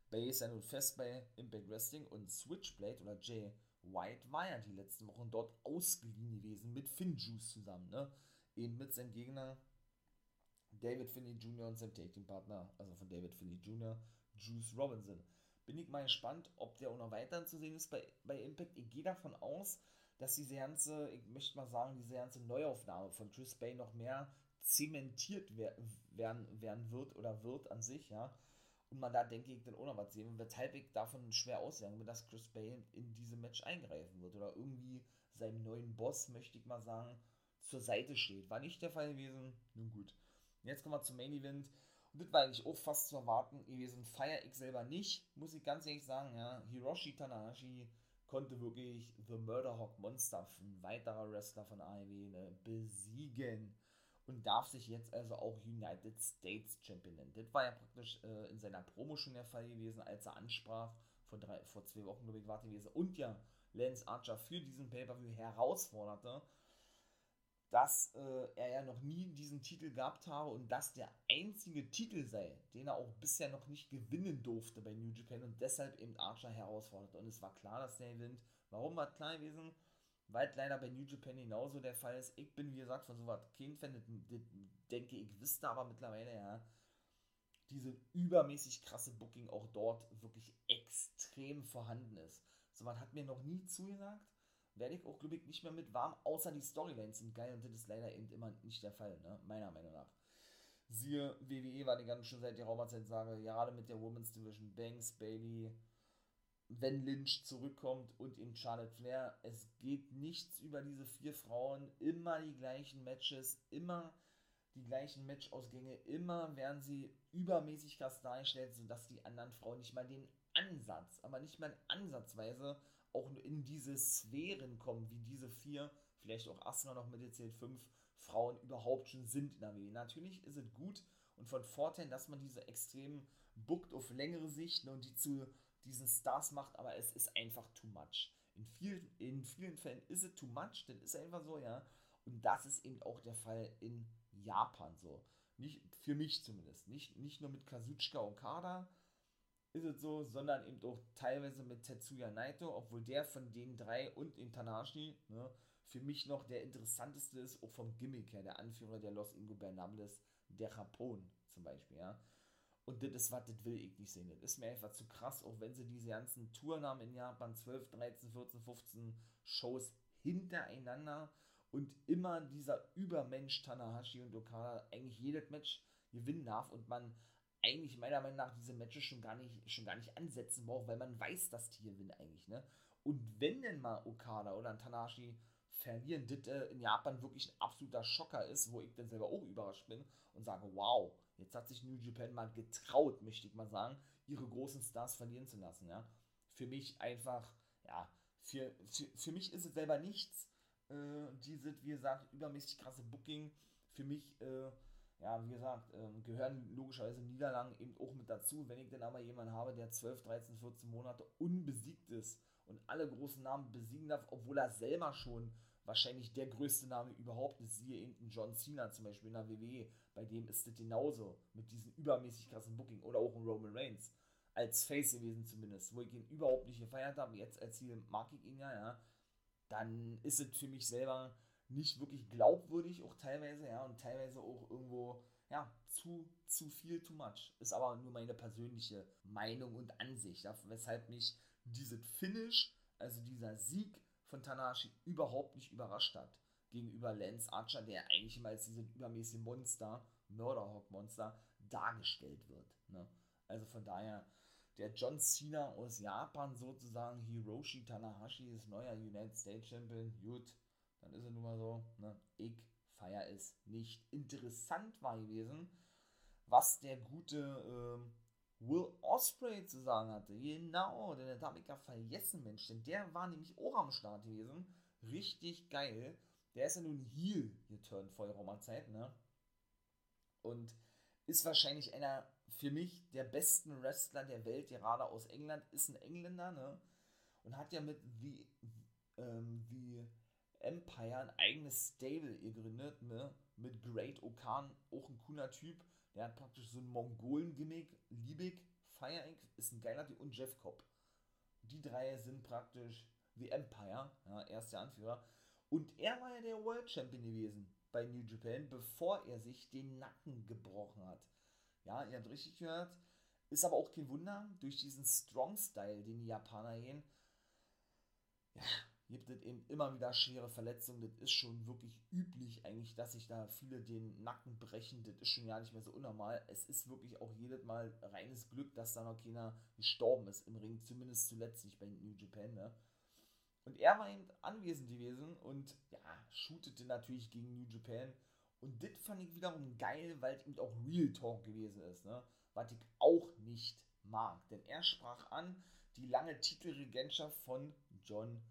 Bay ist ja nun fest bei Impact Wrestling und Switchblade oder Jay White war die letzten Wochen dort ausgeliehen gewesen mit Finn Juice zusammen, ne? Eben mit seinem Gegner David Finney Jr. und seinem Taking-Partner, also von David Finney Jr., Juice Robinson. Bin ich mal gespannt, ob der auch noch weiterhin zu sehen ist bei, bei Impact. Ich gehe davon aus, dass diese ganze, ich möchte mal sagen, diese ganze Neuaufnahme von Chris Bay noch mehr zementiert werden, werden wird oder wird an sich, ja und man da, denke ich, dann auch noch was sehen, weshalb ich davon schwer ausgegangen bin, dass Chris Bay in diesem Match eingreifen wird oder irgendwie seinem neuen Boss, möchte ich mal sagen, zur Seite steht. War nicht der Fall gewesen, nun gut. Jetzt kommen wir zum Main Event. Und das war eigentlich auch fast zu erwarten gewesen. Feier ich selber nicht, muss ich ganz ehrlich sagen. Ja. Hiroshi Tanahashi konnte wirklich The Murderhawk Monster, ein weiterer Wrestler von AEW, ne, besiegen und darf sich jetzt also auch United States Champion nennen. Das war ja praktisch äh, in seiner Promo schon der Fall gewesen, als er ansprach, vor, drei, vor zwei Wochen, glaube ich, war gewesen, und ja Lance Archer für diesen Pay-Per-View herausforderte, dass äh, er ja noch nie diesen Titel gehabt habe und dass der einzige Titel sei, den er auch bisher noch nicht gewinnen durfte bei New Japan und deshalb eben Archer herausforderte. Und es war klar, dass der gewinnt. Warum war klar gewesen? Weil leider bei New Japan genauso der Fall ist. Ich bin, wie gesagt, von sowas kein Fan, denke ich, wisst aber mittlerweile, ja, diese übermäßig krasse Booking auch dort wirklich extrem vorhanden ist. Sowas hat mir noch nie zugesagt, werde ich auch, glaube ich, nicht mehr mit warm, außer die Storylines sind geil und das ist leider eben immer nicht der Fall, ne? meiner Meinung nach. Siehe WWE, war die ganze schon seit der Raumerzeit sage, gerade mit der Women's Division, Banks, Bailey, wenn Lynch zurückkommt und eben Charlotte Flair. Es geht nichts über diese vier Frauen. Immer die gleichen Matches, immer die gleichen Matchausgänge, immer werden sie übermäßig krass dargestellt, sodass die anderen Frauen nicht mal den Ansatz, aber nicht mal ansatzweise auch in diese Sphären kommen, wie diese vier vielleicht auch Asuka noch mitgezählt, fünf Frauen überhaupt schon sind in der WWE. Natürlich ist es gut und von Vorteil, dass man diese extremen bookt auf längere Sicht ne, und die zu diesen Stars macht, aber es ist einfach too much. In vielen, in vielen Fällen ist es too much, das ist einfach so, ja. Und das ist eben auch der Fall in Japan so. Nicht, für mich zumindest. Nicht, nicht nur mit Kazuchika Okada ist es so, sondern eben auch teilweise mit Tetsuya Naito, obwohl der von den drei und in Tanashi ne, für mich noch der interessanteste ist, auch vom Gimmick her, der Anführer der Los Ingobernables, der Japon zum Beispiel, ja. Und das ist was, das will ich nicht sehen. Das ist mir einfach zu krass, auch wenn sie diese ganzen Touren haben in Japan, 12, 13, 14, 15 Shows hintereinander und immer dieser Übermensch Tanahashi und Okada eigentlich jedes Match gewinnen darf und man eigentlich meiner Meinung nach diese Matches schon gar nicht, schon gar nicht ansetzen braucht, weil man weiß, dass die gewinnen eigentlich, ne? Und wenn denn mal Okada oder Tanahashi verlieren, das äh, in Japan wirklich ein absoluter Schocker ist, wo ich dann selber auch überrascht bin und sage, wow, Jetzt hat sich New Japan mal getraut, möchte ich mal sagen, ihre großen Stars verlieren zu lassen. Ja? Für mich einfach, ja, für, für, für mich ist es selber nichts. Äh, diese, wie gesagt, übermäßig krasse Booking. Für mich, äh, ja, wie gesagt, äh, gehören logischerweise Niederlagen eben auch mit dazu. Wenn ich dann aber jemanden habe, der 12, 13, 14 Monate unbesiegt ist und alle großen Namen besiegen darf, obwohl er selber schon wahrscheinlich der größte Name überhaupt ist, siehe eben John Cena zum Beispiel in der WWE, bei dem ist es genauso mit diesem übermäßig krassen Booking oder auch ein Roman Reigns als Face gewesen zumindest, wo ich ihn überhaupt nicht gefeiert habe, jetzt als Ziel mag ich ihn ja, ja, dann ist es für mich selber nicht wirklich glaubwürdig, auch teilweise, ja, und teilweise auch irgendwo, ja, zu, zu viel, too much. Ist aber nur meine persönliche Meinung und Ansicht, ja, weshalb mich dieses Finish, also dieser Sieg von Tanahashi überhaupt nicht überrascht hat. Gegenüber Lance Archer, der eigentlich immer als dieses übermäßige Monster, Murderhawk-Monster, dargestellt wird. Ne? Also von daher, der John Cena aus Japan sozusagen, Hiroshi Tanahashi ist neuer United States Champion, gut, dann ist er nun mal so, ne? ich feier es nicht. Interessant war gewesen, was der gute ähm, Will Osprey zu sagen hatte. Genau, denn der ja vergessen, Mensch. Denn der war nämlich auch am Start gewesen. Richtig geil. Der ist ja nun Heel geturnt vor der Zeit, ne? Und ist wahrscheinlich einer für mich der besten Wrestler der Welt, gerade aus England, ist ein Engländer, ne? Und hat ja mit The, ähm, The Empire ein eigenes Stable gegründet, ne? Mit Great Okan, auch ein cooler Typ der hat praktisch so ein Mongolen-Gimmick. Liebig, Fire Inc. ist ein geiler Typ und Jeff Cobb. Die drei sind praktisch The Empire, ja, er Anführer. Und er war ja der World Champion gewesen bei New Japan, bevor er sich den Nacken gebrochen hat. Ja, ihr habt richtig gehört. Ist aber auch kein Wunder, durch diesen Strong-Style, den die Japaner gehen. Ja, gibt es eben immer wieder schwere Verletzungen. Das ist schon wirklich üblich eigentlich, dass sich da viele den Nacken brechen. Das ist schon ja nicht mehr so unnormal. Es ist wirklich auch jedes Mal reines Glück, dass da noch keiner gestorben ist im Ring. Zumindest zuletzt nicht bei New Japan, ne? Und er war eben anwesend gewesen und ja, shootete natürlich gegen New Japan. Und das fand ich wiederum geil, weil es eben auch Real Talk gewesen ist, ne? Was ich auch nicht mag. Denn er sprach an die lange Titelregentschaft von John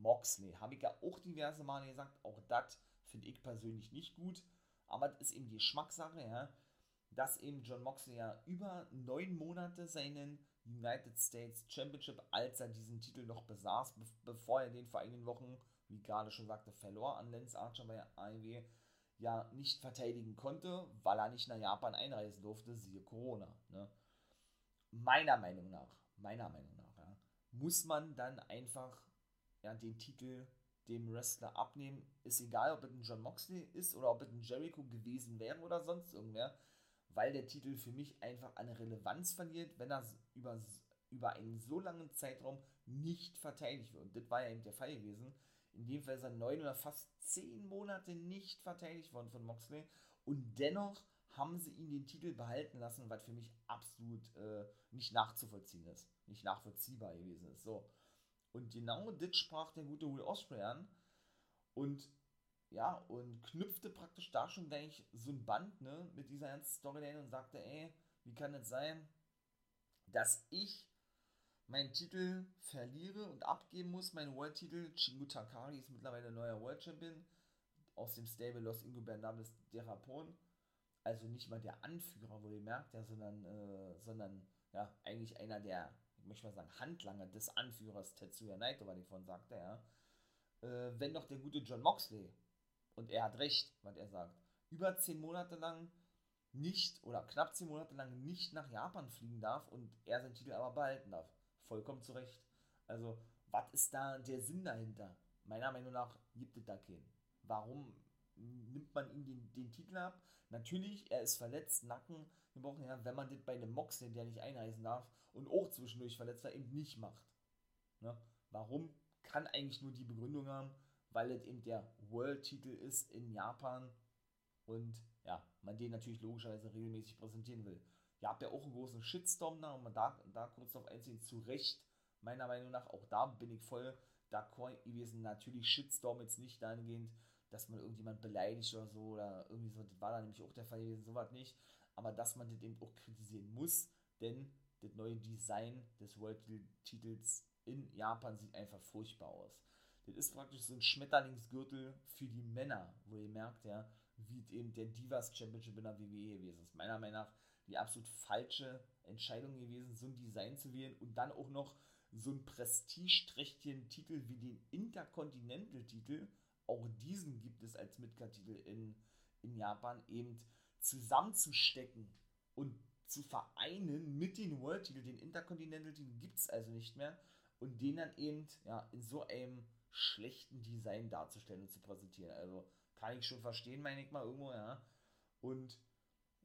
Moxley. Habe ich ja auch diverse Male gesagt, auch das finde ich persönlich nicht gut. Aber das ist eben die Geschmackssache, ja. Dass eben John Moxley ja über neun Monate seinen United States Championship, als er diesen Titel noch besaß, be bevor er den vor einigen Wochen, wie gerade schon sagte, verlor an Lance Archer bei AEW, ja nicht verteidigen konnte, weil er nicht nach Japan einreisen durfte, siehe Corona. Ne? Meiner Meinung nach, meiner Meinung nach, ja, muss man dann einfach ja, den Titel dem Wrestler abnehmen. Ist egal, ob es ein John Moxley ist oder ob es ein Jericho gewesen wäre oder sonst irgendwer, weil der Titel für mich einfach an Relevanz verliert, wenn er über, über einen so langen Zeitraum nicht verteidigt wird. Und das war ja eben der Fall gewesen. In dem Fall ist er neun oder fast zehn Monate nicht verteidigt worden von Moxley. Und dennoch haben sie ihn den Titel behalten lassen, was für mich absolut äh, nicht nachzuvollziehen ist. Nicht nachvollziehbar gewesen ist. So. Und genau das sprach der gute Will Osprey an. Und ja, und knüpfte praktisch da schon gleich so ein Band, ne, mit dieser ganzen Storyline und sagte, ey, wie kann es sein, dass ich meinen Titel verliere und abgeben muss, meinen World-Titel. Chingu Takari ist mittlerweile neuer World Champion aus dem Stable Los Ingobernables de Rapon. Also nicht mal der Anführer, wo ihr merkt, ja, sondern, äh, sondern ja, eigentlich einer der, möchte mal sagen, Handlanger des Anführers Tetsuya Naito, was ich vorhin sagte, ja. Äh, wenn noch der gute John Moxley, und er hat recht, was er sagt, über zehn Monate lang nicht oder knapp zehn Monate lang nicht nach Japan fliegen darf und er seinen Titel aber behalten darf. Vollkommen zu Recht. Also, was ist da der Sinn dahinter? Meiner Meinung nach gibt es da keinen. Warum nimmt man ihm den, den Titel ab? Natürlich, er ist verletzt, Nacken gebrochen, ja, wenn man das bei einem Moxley, der nicht einreisen darf und auch zwischendurch verletzt war, eben nicht macht. Ne? Warum? Kann eigentlich nur die Begründung haben, weil es eben der World-Titel ist in Japan und ja, man den natürlich logischerweise regelmäßig präsentieren will. Ihr habt ja auch einen großen Shitstorm da, um man da, da kurz darauf einziehen, zu Recht, meiner Meinung nach, auch da bin ich voll d'accord gewesen. Natürlich Shitstorm jetzt nicht dahingehend, dass man irgendjemand beleidigt oder so, oder irgendwie so, das war da nämlich auch der Fall gewesen, sowas nicht, aber dass man das eben auch kritisieren muss, denn das neue Design des World-Titels in Japan sieht einfach furchtbar aus. Das ist praktisch so ein Schmetterlingsgürtel für die Männer, wo ihr merkt, ja, wie eben der Divas Championship in der WWE gewesen ist. Meiner Meinung nach die absolut falsche Entscheidung gewesen, so ein Design zu wählen und dann auch noch so einen prestigeträchtigen Titel wie den Intercontinental-Titel, auch diesen gibt es als Midcard-Titel in, in Japan, eben zusammenzustecken und zu vereinen mit dem World-Titel, den Intercontinental-Titel gibt es also nicht mehr und den dann eben ja, in so einem schlechten Design darzustellen und zu präsentieren. Also kann ich schon verstehen, meine ich mal irgendwo, ja. Und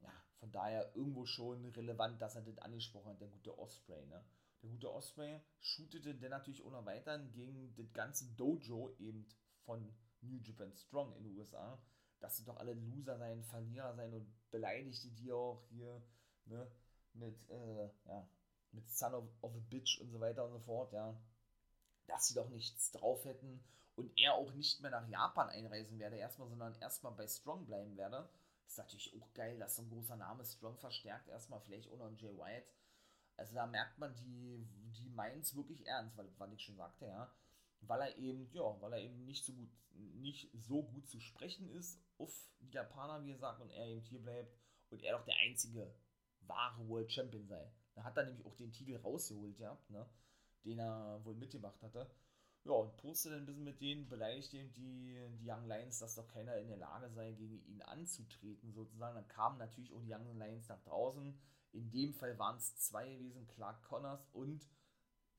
ja, von daher irgendwo schon relevant, dass er das angesprochen hat, der gute Osprey, ne? Der gute Osprey shootete dann natürlich auch noch weiter gegen das ganze Dojo eben von New Japan Strong in den USA, dass sie doch alle Loser sein, Verlierer sein und beleidigte die auch hier, ne, mit, äh, ja, mit Son of, of a Bitch und so weiter und so fort, ja, dass sie doch nichts drauf hätten und er auch nicht mehr nach Japan einreisen werde, erstmal, sondern erstmal bei Strong bleiben werde. Ist natürlich auch geil, dass so ein großer Name Strong verstärkt, erstmal vielleicht auch noch ein Jay White. Also da merkt man, die, die es wirklich ernst, weil, weil ich schon sagte, ja, weil er eben, ja, weil er eben nicht so gut, nicht so gut zu sprechen ist auf die Japaner, wie er sagt, und er eben hier bleibt und er doch der einzige wahre World Champion sei. Da hat er nämlich auch den Titel rausgeholt, ja, ne, den er wohl mitgemacht hatte. Ja, und postet ein bisschen mit denen, beleidigt eben die, die Young Lions, dass doch keiner in der Lage sei, gegen ihn anzutreten, sozusagen. Dann kamen natürlich auch die Young Lions nach draußen. In dem Fall waren es zwei gewesen, Clark Connors und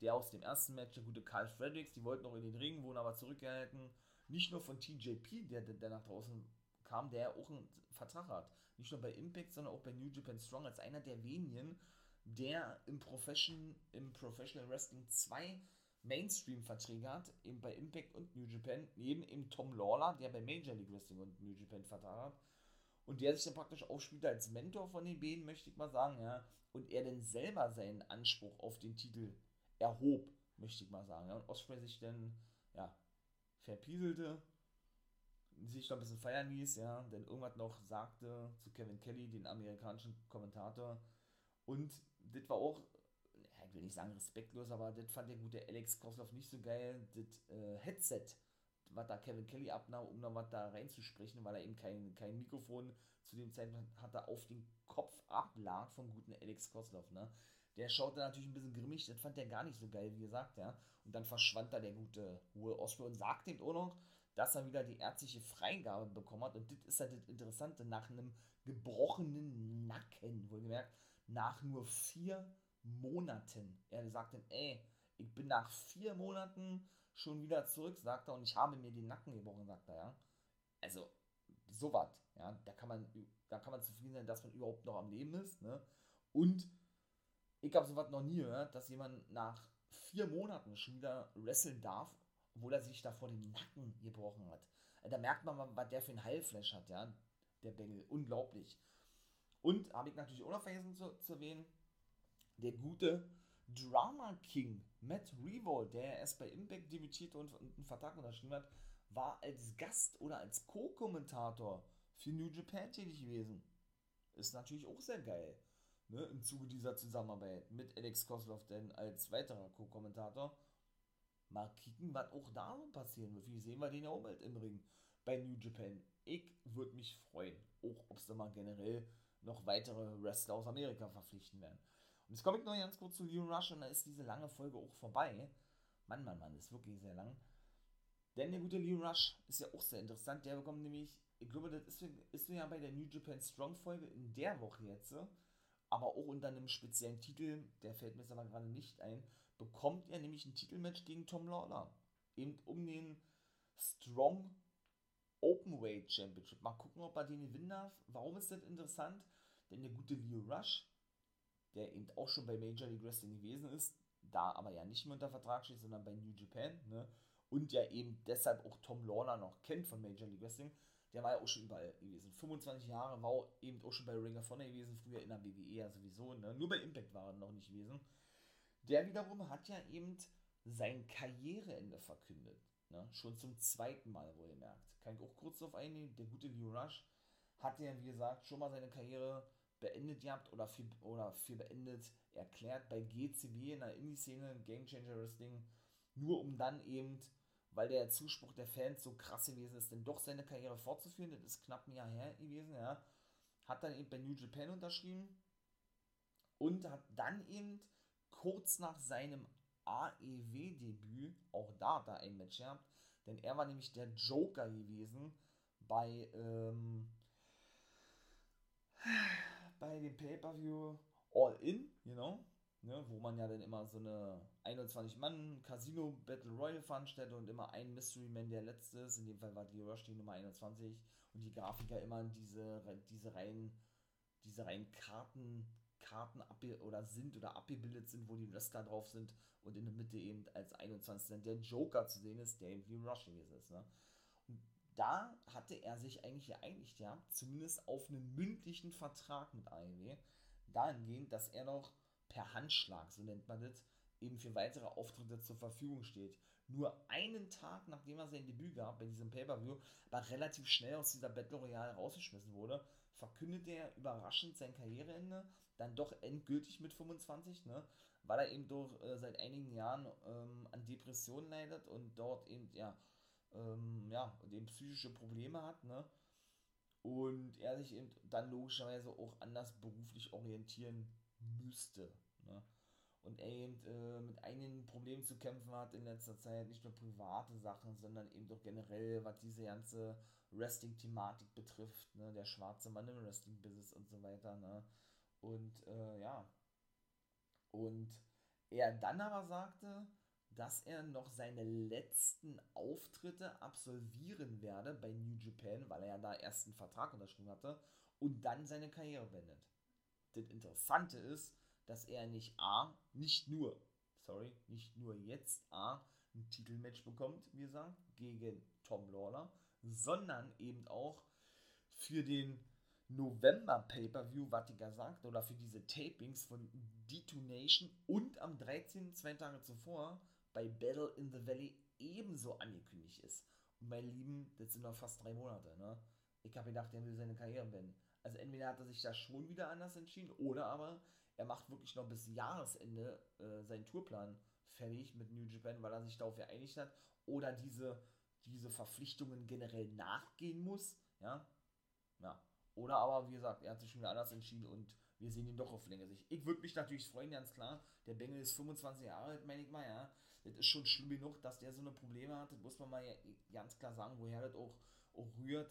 der aus dem ersten Match, der gute Carl Fredericks. Die wollten noch in den Ring, wurden aber zurückgehalten. Nicht nur von TJP, der, der nach draußen kam, der auch einen Vertrag hat. Nicht nur bei Impact, sondern auch bei New Japan Strong als einer der wenigen, der im, Profession, im Professional Wrestling zwei Mainstream-Verträge hat, eben bei Impact und New Japan, neben eben Tom Lawler, der bei Major League Wrestling und New Japan Vertrag hat. Und der sich dann praktisch aufspielt als Mentor von den beiden, möchte ich mal sagen, ja. Und er dann selber seinen Anspruch auf den Titel erhob, möchte ich mal sagen. Ja. Und Osprey sich dann, ja, verpieselte, sich noch ein bisschen feiern ließ, ja, denn irgendwas noch sagte zu Kevin Kelly, den amerikanischen Kommentator. Und das war auch ich will nicht sagen respektlos, aber das fand der gute Alex Kosloff nicht so geil. Das äh, Headset, was da Kevin Kelly abnahm, um noch was da reinzusprechen, weil er eben kein, kein Mikrofon zu dem Zeitpunkt hatte, auf den Kopf ablag vom guten Alex Kosloff, ne? Der schaute natürlich ein bisschen grimmig, das fand der gar nicht so geil, wie gesagt, ja. Und dann verschwand da der gute Will Osprey und sagte ihm auch noch, dass er wieder die ärztliche Freigabe bekommen hat. Und das ist halt das Interessante, nach einem gebrochenen Nacken, wohlgemerkt, nach nur vier Monaten. Er sagt dann, ey, ich bin nach vier Monaten schon wieder zurück, sagt er, und ich habe mir den Nacken gebrochen, sagt er, ja. Also, sowas, ja, da kann man, da kann man zufrieden sein, dass man überhaupt noch am Leben ist, ne? Und ich habe sowas noch nie gehört, dass jemand nach vier Monaten schon wieder wresteln darf, obwohl er sich da vor den Nacken gebrochen hat. Da merkt man mal, was der für ein Heilflash hat, ja, der Bengel. Unglaublich. Und habe ich natürlich auch noch vergessen zu, zu erwähnen, der gute Drama King Matt Revolt, der erst bei Impact debütierte und einen Vertrag unterschrieben hat, war als Gast oder als Co-Kommentator für New Japan tätig gewesen. Ist natürlich auch sehr geil. Ne, im Zuge dieser Zusammenarbeit mit Alex Koslov denn als weiterer Co-Kommentator. Mal kicken, was auch da so passieren wird. Wie sehen wir den ja auch im Ring bei New Japan. Ich würde mich freuen, auch ob sie mal generell noch weitere Wrestler aus Amerika verpflichten werden. Und jetzt komme ich noch ganz kurz zu Leon Rush und da ist diese lange Folge auch vorbei. Mann, Mann, Mann, ist wirklich sehr lang. Denn der gute Leon Rush ist ja auch sehr interessant. Der bekommt nämlich, ich glaube, das ist, ist ja bei der New Japan Strong Folge in der Woche jetzt, aber auch unter einem speziellen Titel, der fällt mir jetzt aber gerade nicht ein, bekommt er nämlich ein Titelmatch gegen Tom Lawler. Eben um den Strong Openweight Championship. Mal gucken, ob er den gewinnen darf. Warum ist das interessant? Denn der gute Leo Rush, der eben auch schon bei Major League Wrestling gewesen ist, da aber ja nicht mehr unter Vertrag steht, sondern bei New Japan, ne? Und ja eben deshalb auch Tom Lawler noch kennt von Major League Wrestling, der war ja auch schon überall gewesen. 25 Jahre, war eben auch schon bei Ring of Honor gewesen, früher in der WWE ja sowieso, ne? Nur bei Impact war er noch nicht gewesen. Der wiederum hat ja eben sein Karriereende verkündet. Ne? Schon zum zweiten Mal wohlgemerkt. Kann ich auch kurz darauf eingehen. Der gute Leo Rush hat ja, wie gesagt, schon mal seine Karriere beendet gehabt oder für, oder für beendet erklärt bei GCW in der Indie-Szene, Game Changer Wrestling, nur um dann eben, weil der Zuspruch der Fans so krass gewesen ist, denn doch seine Karriere fortzuführen. Das ist knapp ein Jahr her gewesen, ja. Hat dann eben bei New Japan unterschrieben und hat dann eben kurz nach seinem AEW-Debüt, auch da hat ein Match gehabt, denn er war nämlich der Joker gewesen bei, ähm, bei dem Pay-Per-View All In, you know, ne, wo man ja dann immer so eine 21-Mann Casino Battle Royale veranstaltet und immer ein Mystery Man der letzte ist, in dem Fall war die Rush die Nummer 21 und die Grafiker immer diese, diese Reihen, diese Reihen Karten Karten oder sind oder abgebildet sind, wo die Wrestler drauf sind und in der Mitte eben als 21. der Joker zu sehen ist, der eben wie Rush gewesen ist. Ne? Da hatte er sich eigentlich geeinigt, ja, zumindest auf einen mündlichen Vertrag mit AEW, dahingehend, dass er noch per Handschlag, so nennt man das, eben für weitere Auftritte zur Verfügung steht. Nur einen Tag, nachdem er sein Debüt gab bei diesem Pay-Per-View, aber relativ schnell aus dieser Battle Royale rausgeschmissen wurde, verkündete er überraschend sein Karriereende dann doch endgültig mit 25, ne? weil er eben durch äh, seit einigen Jahren ähm, an Depressionen leidet und dort eben, ja, ähm, ja, eben psychische Probleme hat, ne? Und er sich eben dann logischerweise auch anders beruflich orientieren müsste, ne? Und er eben äh, mit einigen Problemen zu kämpfen hat in letzter Zeit, nicht nur private Sachen, sondern eben doch generell, was diese ganze Wrestling-Thematik betrifft, ne? Der schwarze Mann im Wrestling-Business und so weiter, ne? Und äh, ja. Und er dann aber sagte, dass er noch seine letzten Auftritte absolvieren werde bei New Japan, weil er ja da erst einen Vertrag unterschrieben hatte und dann seine Karriere beendet. Das Interessante ist, dass er nicht A, nicht nur, sorry, nicht nur jetzt A, ein Titelmatch bekommt, wie gesagt, gegen Tom Lawler, sondern eben auch für den November Pay-Per-View, was ich gesagt, oder für diese Tapings von Detonation und am 13. zwei Tage zuvor bei Battle in the Valley ebenso angekündigt ist. Und mein Lieben, das sind noch fast drei Monate, ne? Ich habe gedacht, er will seine Karriere beenden. Also entweder hat er sich da schon wieder anders entschieden, oder aber er macht wirklich noch bis Jahresende äh, seinen Tourplan fertig mit New Japan, weil er sich darauf geeinigt hat, oder diese, diese Verpflichtungen generell nachgehen muss, ja. Ja, oder aber, wie gesagt, er hat sich schon wieder anders entschieden und wir sehen ihn doch auf längere Sicht. Ich würde mich natürlich freuen, ganz klar. Der Bengel ist 25 Jahre alt, meine ich mal, ja. Das ist schon schlimm genug, dass der so eine Probleme hat. Das muss man mal ganz klar sagen, woher das auch, auch rührt.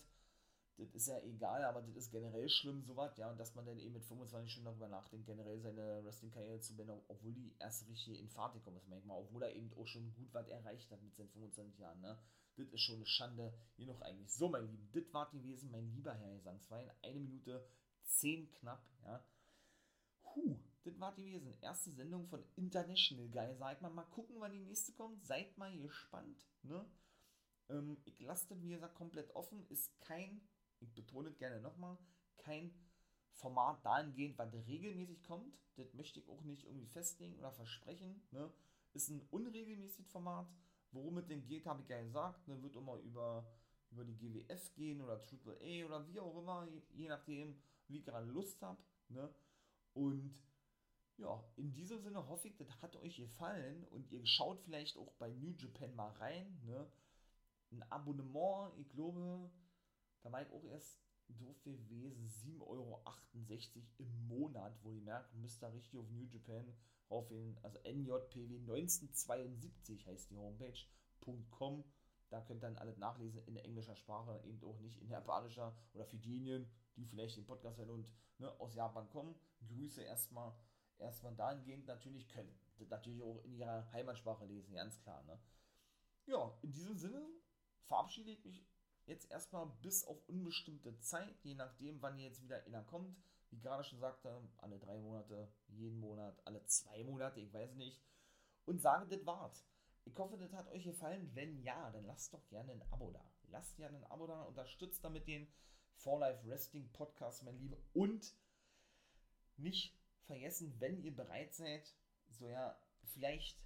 Das ist ja egal, aber das ist generell schlimm, sowas, ja. Und dass man dann eben mit 25 schon darüber nachdenkt, generell seine Wrestling-Karriere zu beenden, obwohl die erst richtig in Fahrt gekommen ist, manchmal. Obwohl er eben auch schon gut was erreicht hat mit seinen 25 Jahren, ne. Das ist schon eine Schande. Hier noch eigentlich. So, mein Lieben, das war gewesen, mein lieber Herr Gesangsverein. Eine Minute zehn knapp, ja. Puh, das war gewesen. Erste Sendung von International Guy. Sag mal, mal gucken, wann die nächste kommt. Seid mal gespannt, ne? Ähm, ich lasse das, wie gesagt, komplett offen. Ist kein, ich betone es gerne nochmal, kein Format dahingehend, was regelmäßig kommt. Das möchte ich auch nicht irgendwie festlegen oder versprechen, ne? Ist ein unregelmäßiges Format Worum es denn geht, habe ich ja gesagt. Ne, wird immer über, über die GWF gehen oder AAA oder wie auch immer, je, je nachdem, wie ich gerade Lust habe. Ne? Und ja, in diesem Sinne hoffe ich, das hat euch gefallen und ihr schaut vielleicht auch bei New Japan mal rein. Ne? Ein Abonnement, ich glaube, da war ich auch erst doof gewesen, 7,68 Euro im Monat, wo ihr merkt, müsst da richtig auf New Japan raufgehen. Also NJPW 1972 heißt die Homepage.com. Da könnt ihr dann alles nachlesen in englischer Sprache, eben auch nicht in japanischer oder für diejenigen, die vielleicht den Podcast hören und ne, aus Japan kommen. Grüße erstmal erstmal dahingehend natürlich können. Das natürlich auch in ihrer Heimatsprache lesen, ganz klar. Ne? Ja, in diesem Sinne verabschiede ich mich jetzt erstmal bis auf unbestimmte Zeit, je nachdem, wann ihr jetzt wieder inner kommt. Wie gerade schon sagte, alle drei Monate, jeden Monat, alle zwei Monate, ich weiß nicht. Und sage, das war's. Ich hoffe, das hat euch gefallen. Wenn ja, dann lasst doch gerne ein Abo da. Lasst gerne ein Abo da, unterstützt damit den For Life Wrestling Podcast, mein Liebe. Und nicht vergessen, wenn ihr bereit seid, so ja, vielleicht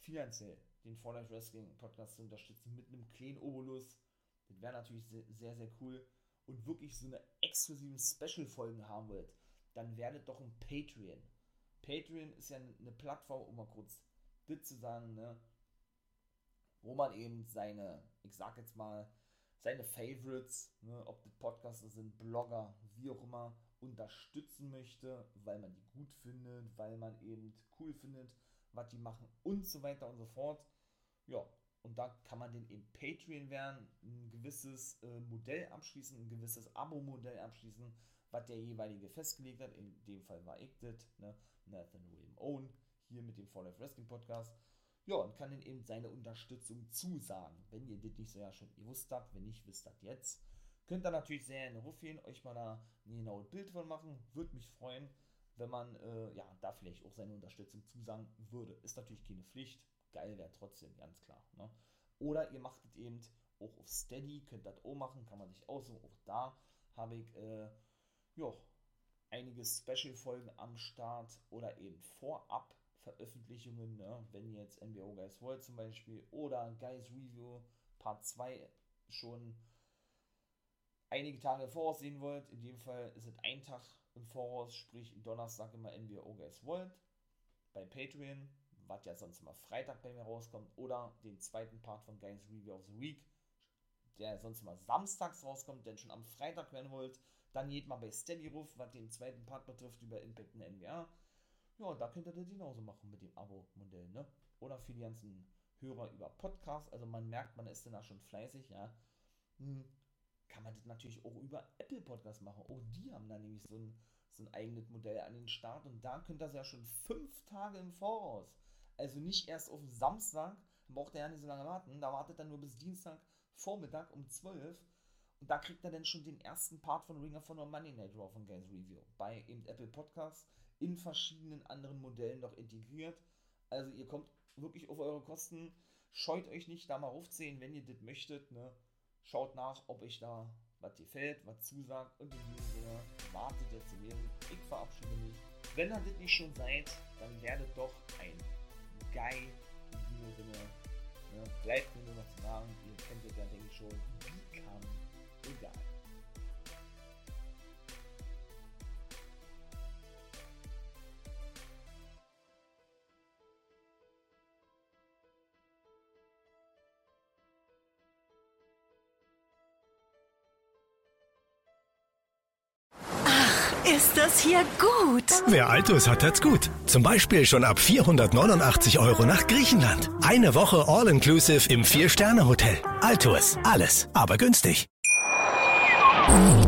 finanziell den For Life Wrestling Podcast zu unterstützen mit einem kleinen Obolus. Das wäre natürlich sehr, sehr, cool. Und wirklich so eine exklusive Special-Folgen haben wollt, dann werdet doch ein Patreon. Patreon ist ja eine Plattform, um mal kurz das zu sagen, ne? wo man eben seine, ich sag jetzt mal, seine Favorites, ne, ob das Podcaster sind, Blogger, wie auch immer, unterstützen möchte, weil man die gut findet, weil man eben cool findet, was die machen und so weiter und so fort. Ja, und da kann man den eben Patreon werden, ein gewisses äh, Modell abschließen, ein gewisses Abo-Modell abschließen, was der jeweilige festgelegt hat. In dem Fall war ich das, ne? Nathan William Owen, hier mit dem Fall of Wrestling Podcast. Ja, und kann den eben seine Unterstützung zusagen. Wenn ihr das nicht so ja schon gewusst habt, wenn nicht, wisst das jetzt. Könnt ihr natürlich sehr in Ruf gehen, euch mal da ein genaues Bild von machen. Würde mich freuen, wenn man äh, ja, da vielleicht auch seine Unterstützung zusagen würde. Ist natürlich keine Pflicht, geil wäre trotzdem, ganz klar. Ne? Oder ihr macht es eben auch auf Steady, könnt das auch machen, kann man sich aussuchen. Auch da habe ich äh, jo, einige Special-Folgen am Start oder eben vorab Veröffentlichungen, ne? wenn ihr jetzt NBO Guys wollt zum Beispiel oder Guys Review Part 2 schon einige Tage voraussehen wollt. In dem Fall ist es ein Tag im Voraus, sprich Donnerstag immer NBO Guys wollt bei Patreon was ja sonst immer Freitag bei mir rauskommt, oder den zweiten Part von Games Review of the Week, der sonst immer samstags rauskommt, denn schon am Freitag werden wollt. Dann geht mal bei Steady Ruf, was den zweiten Part betrifft, über Impact in NBA. Ja, da könnt ihr das genauso machen mit dem Abo-Modell, ne? Oder für die ganzen Hörer über Podcasts. Also man merkt, man ist dann da schon fleißig, ja. Hm, kann man das natürlich auch über Apple Podcasts machen. Auch die haben da nämlich so ein, so ein eigenes Modell an den Start und da könnt ihr das ja schon fünf Tage im Voraus also nicht erst auf Samstag, braucht er ja nicht so lange warten. Da wartet er nur bis Dienstag Vormittag um 12. Und da kriegt er dann schon den ersten Part von Ring of Honor Money Night Raw von Games Review. Bei eben Apple Podcasts in verschiedenen anderen Modellen noch integriert. Also ihr kommt wirklich auf eure Kosten. Scheut euch nicht, da mal aufzählen, wenn ihr das möchtet. Ne? Schaut nach, ob euch da was gefällt, was zusagt. Und in diesem Sinne wartet jetzt zu lesen. Ich verabschiede mich. Wenn ihr das nicht schon seid, dann werdet doch ein geil. In diesem Sinne, ne, bleibt mir nur noch zu sagen, ihr kennt es ja, denke ich schon, Become egal. Ist das hier gut? Wer Altus hat, hat's gut. Zum Beispiel schon ab 489 Euro nach Griechenland. Eine Woche All-Inclusive im Vier-Sterne-Hotel. Altus. Alles, aber günstig.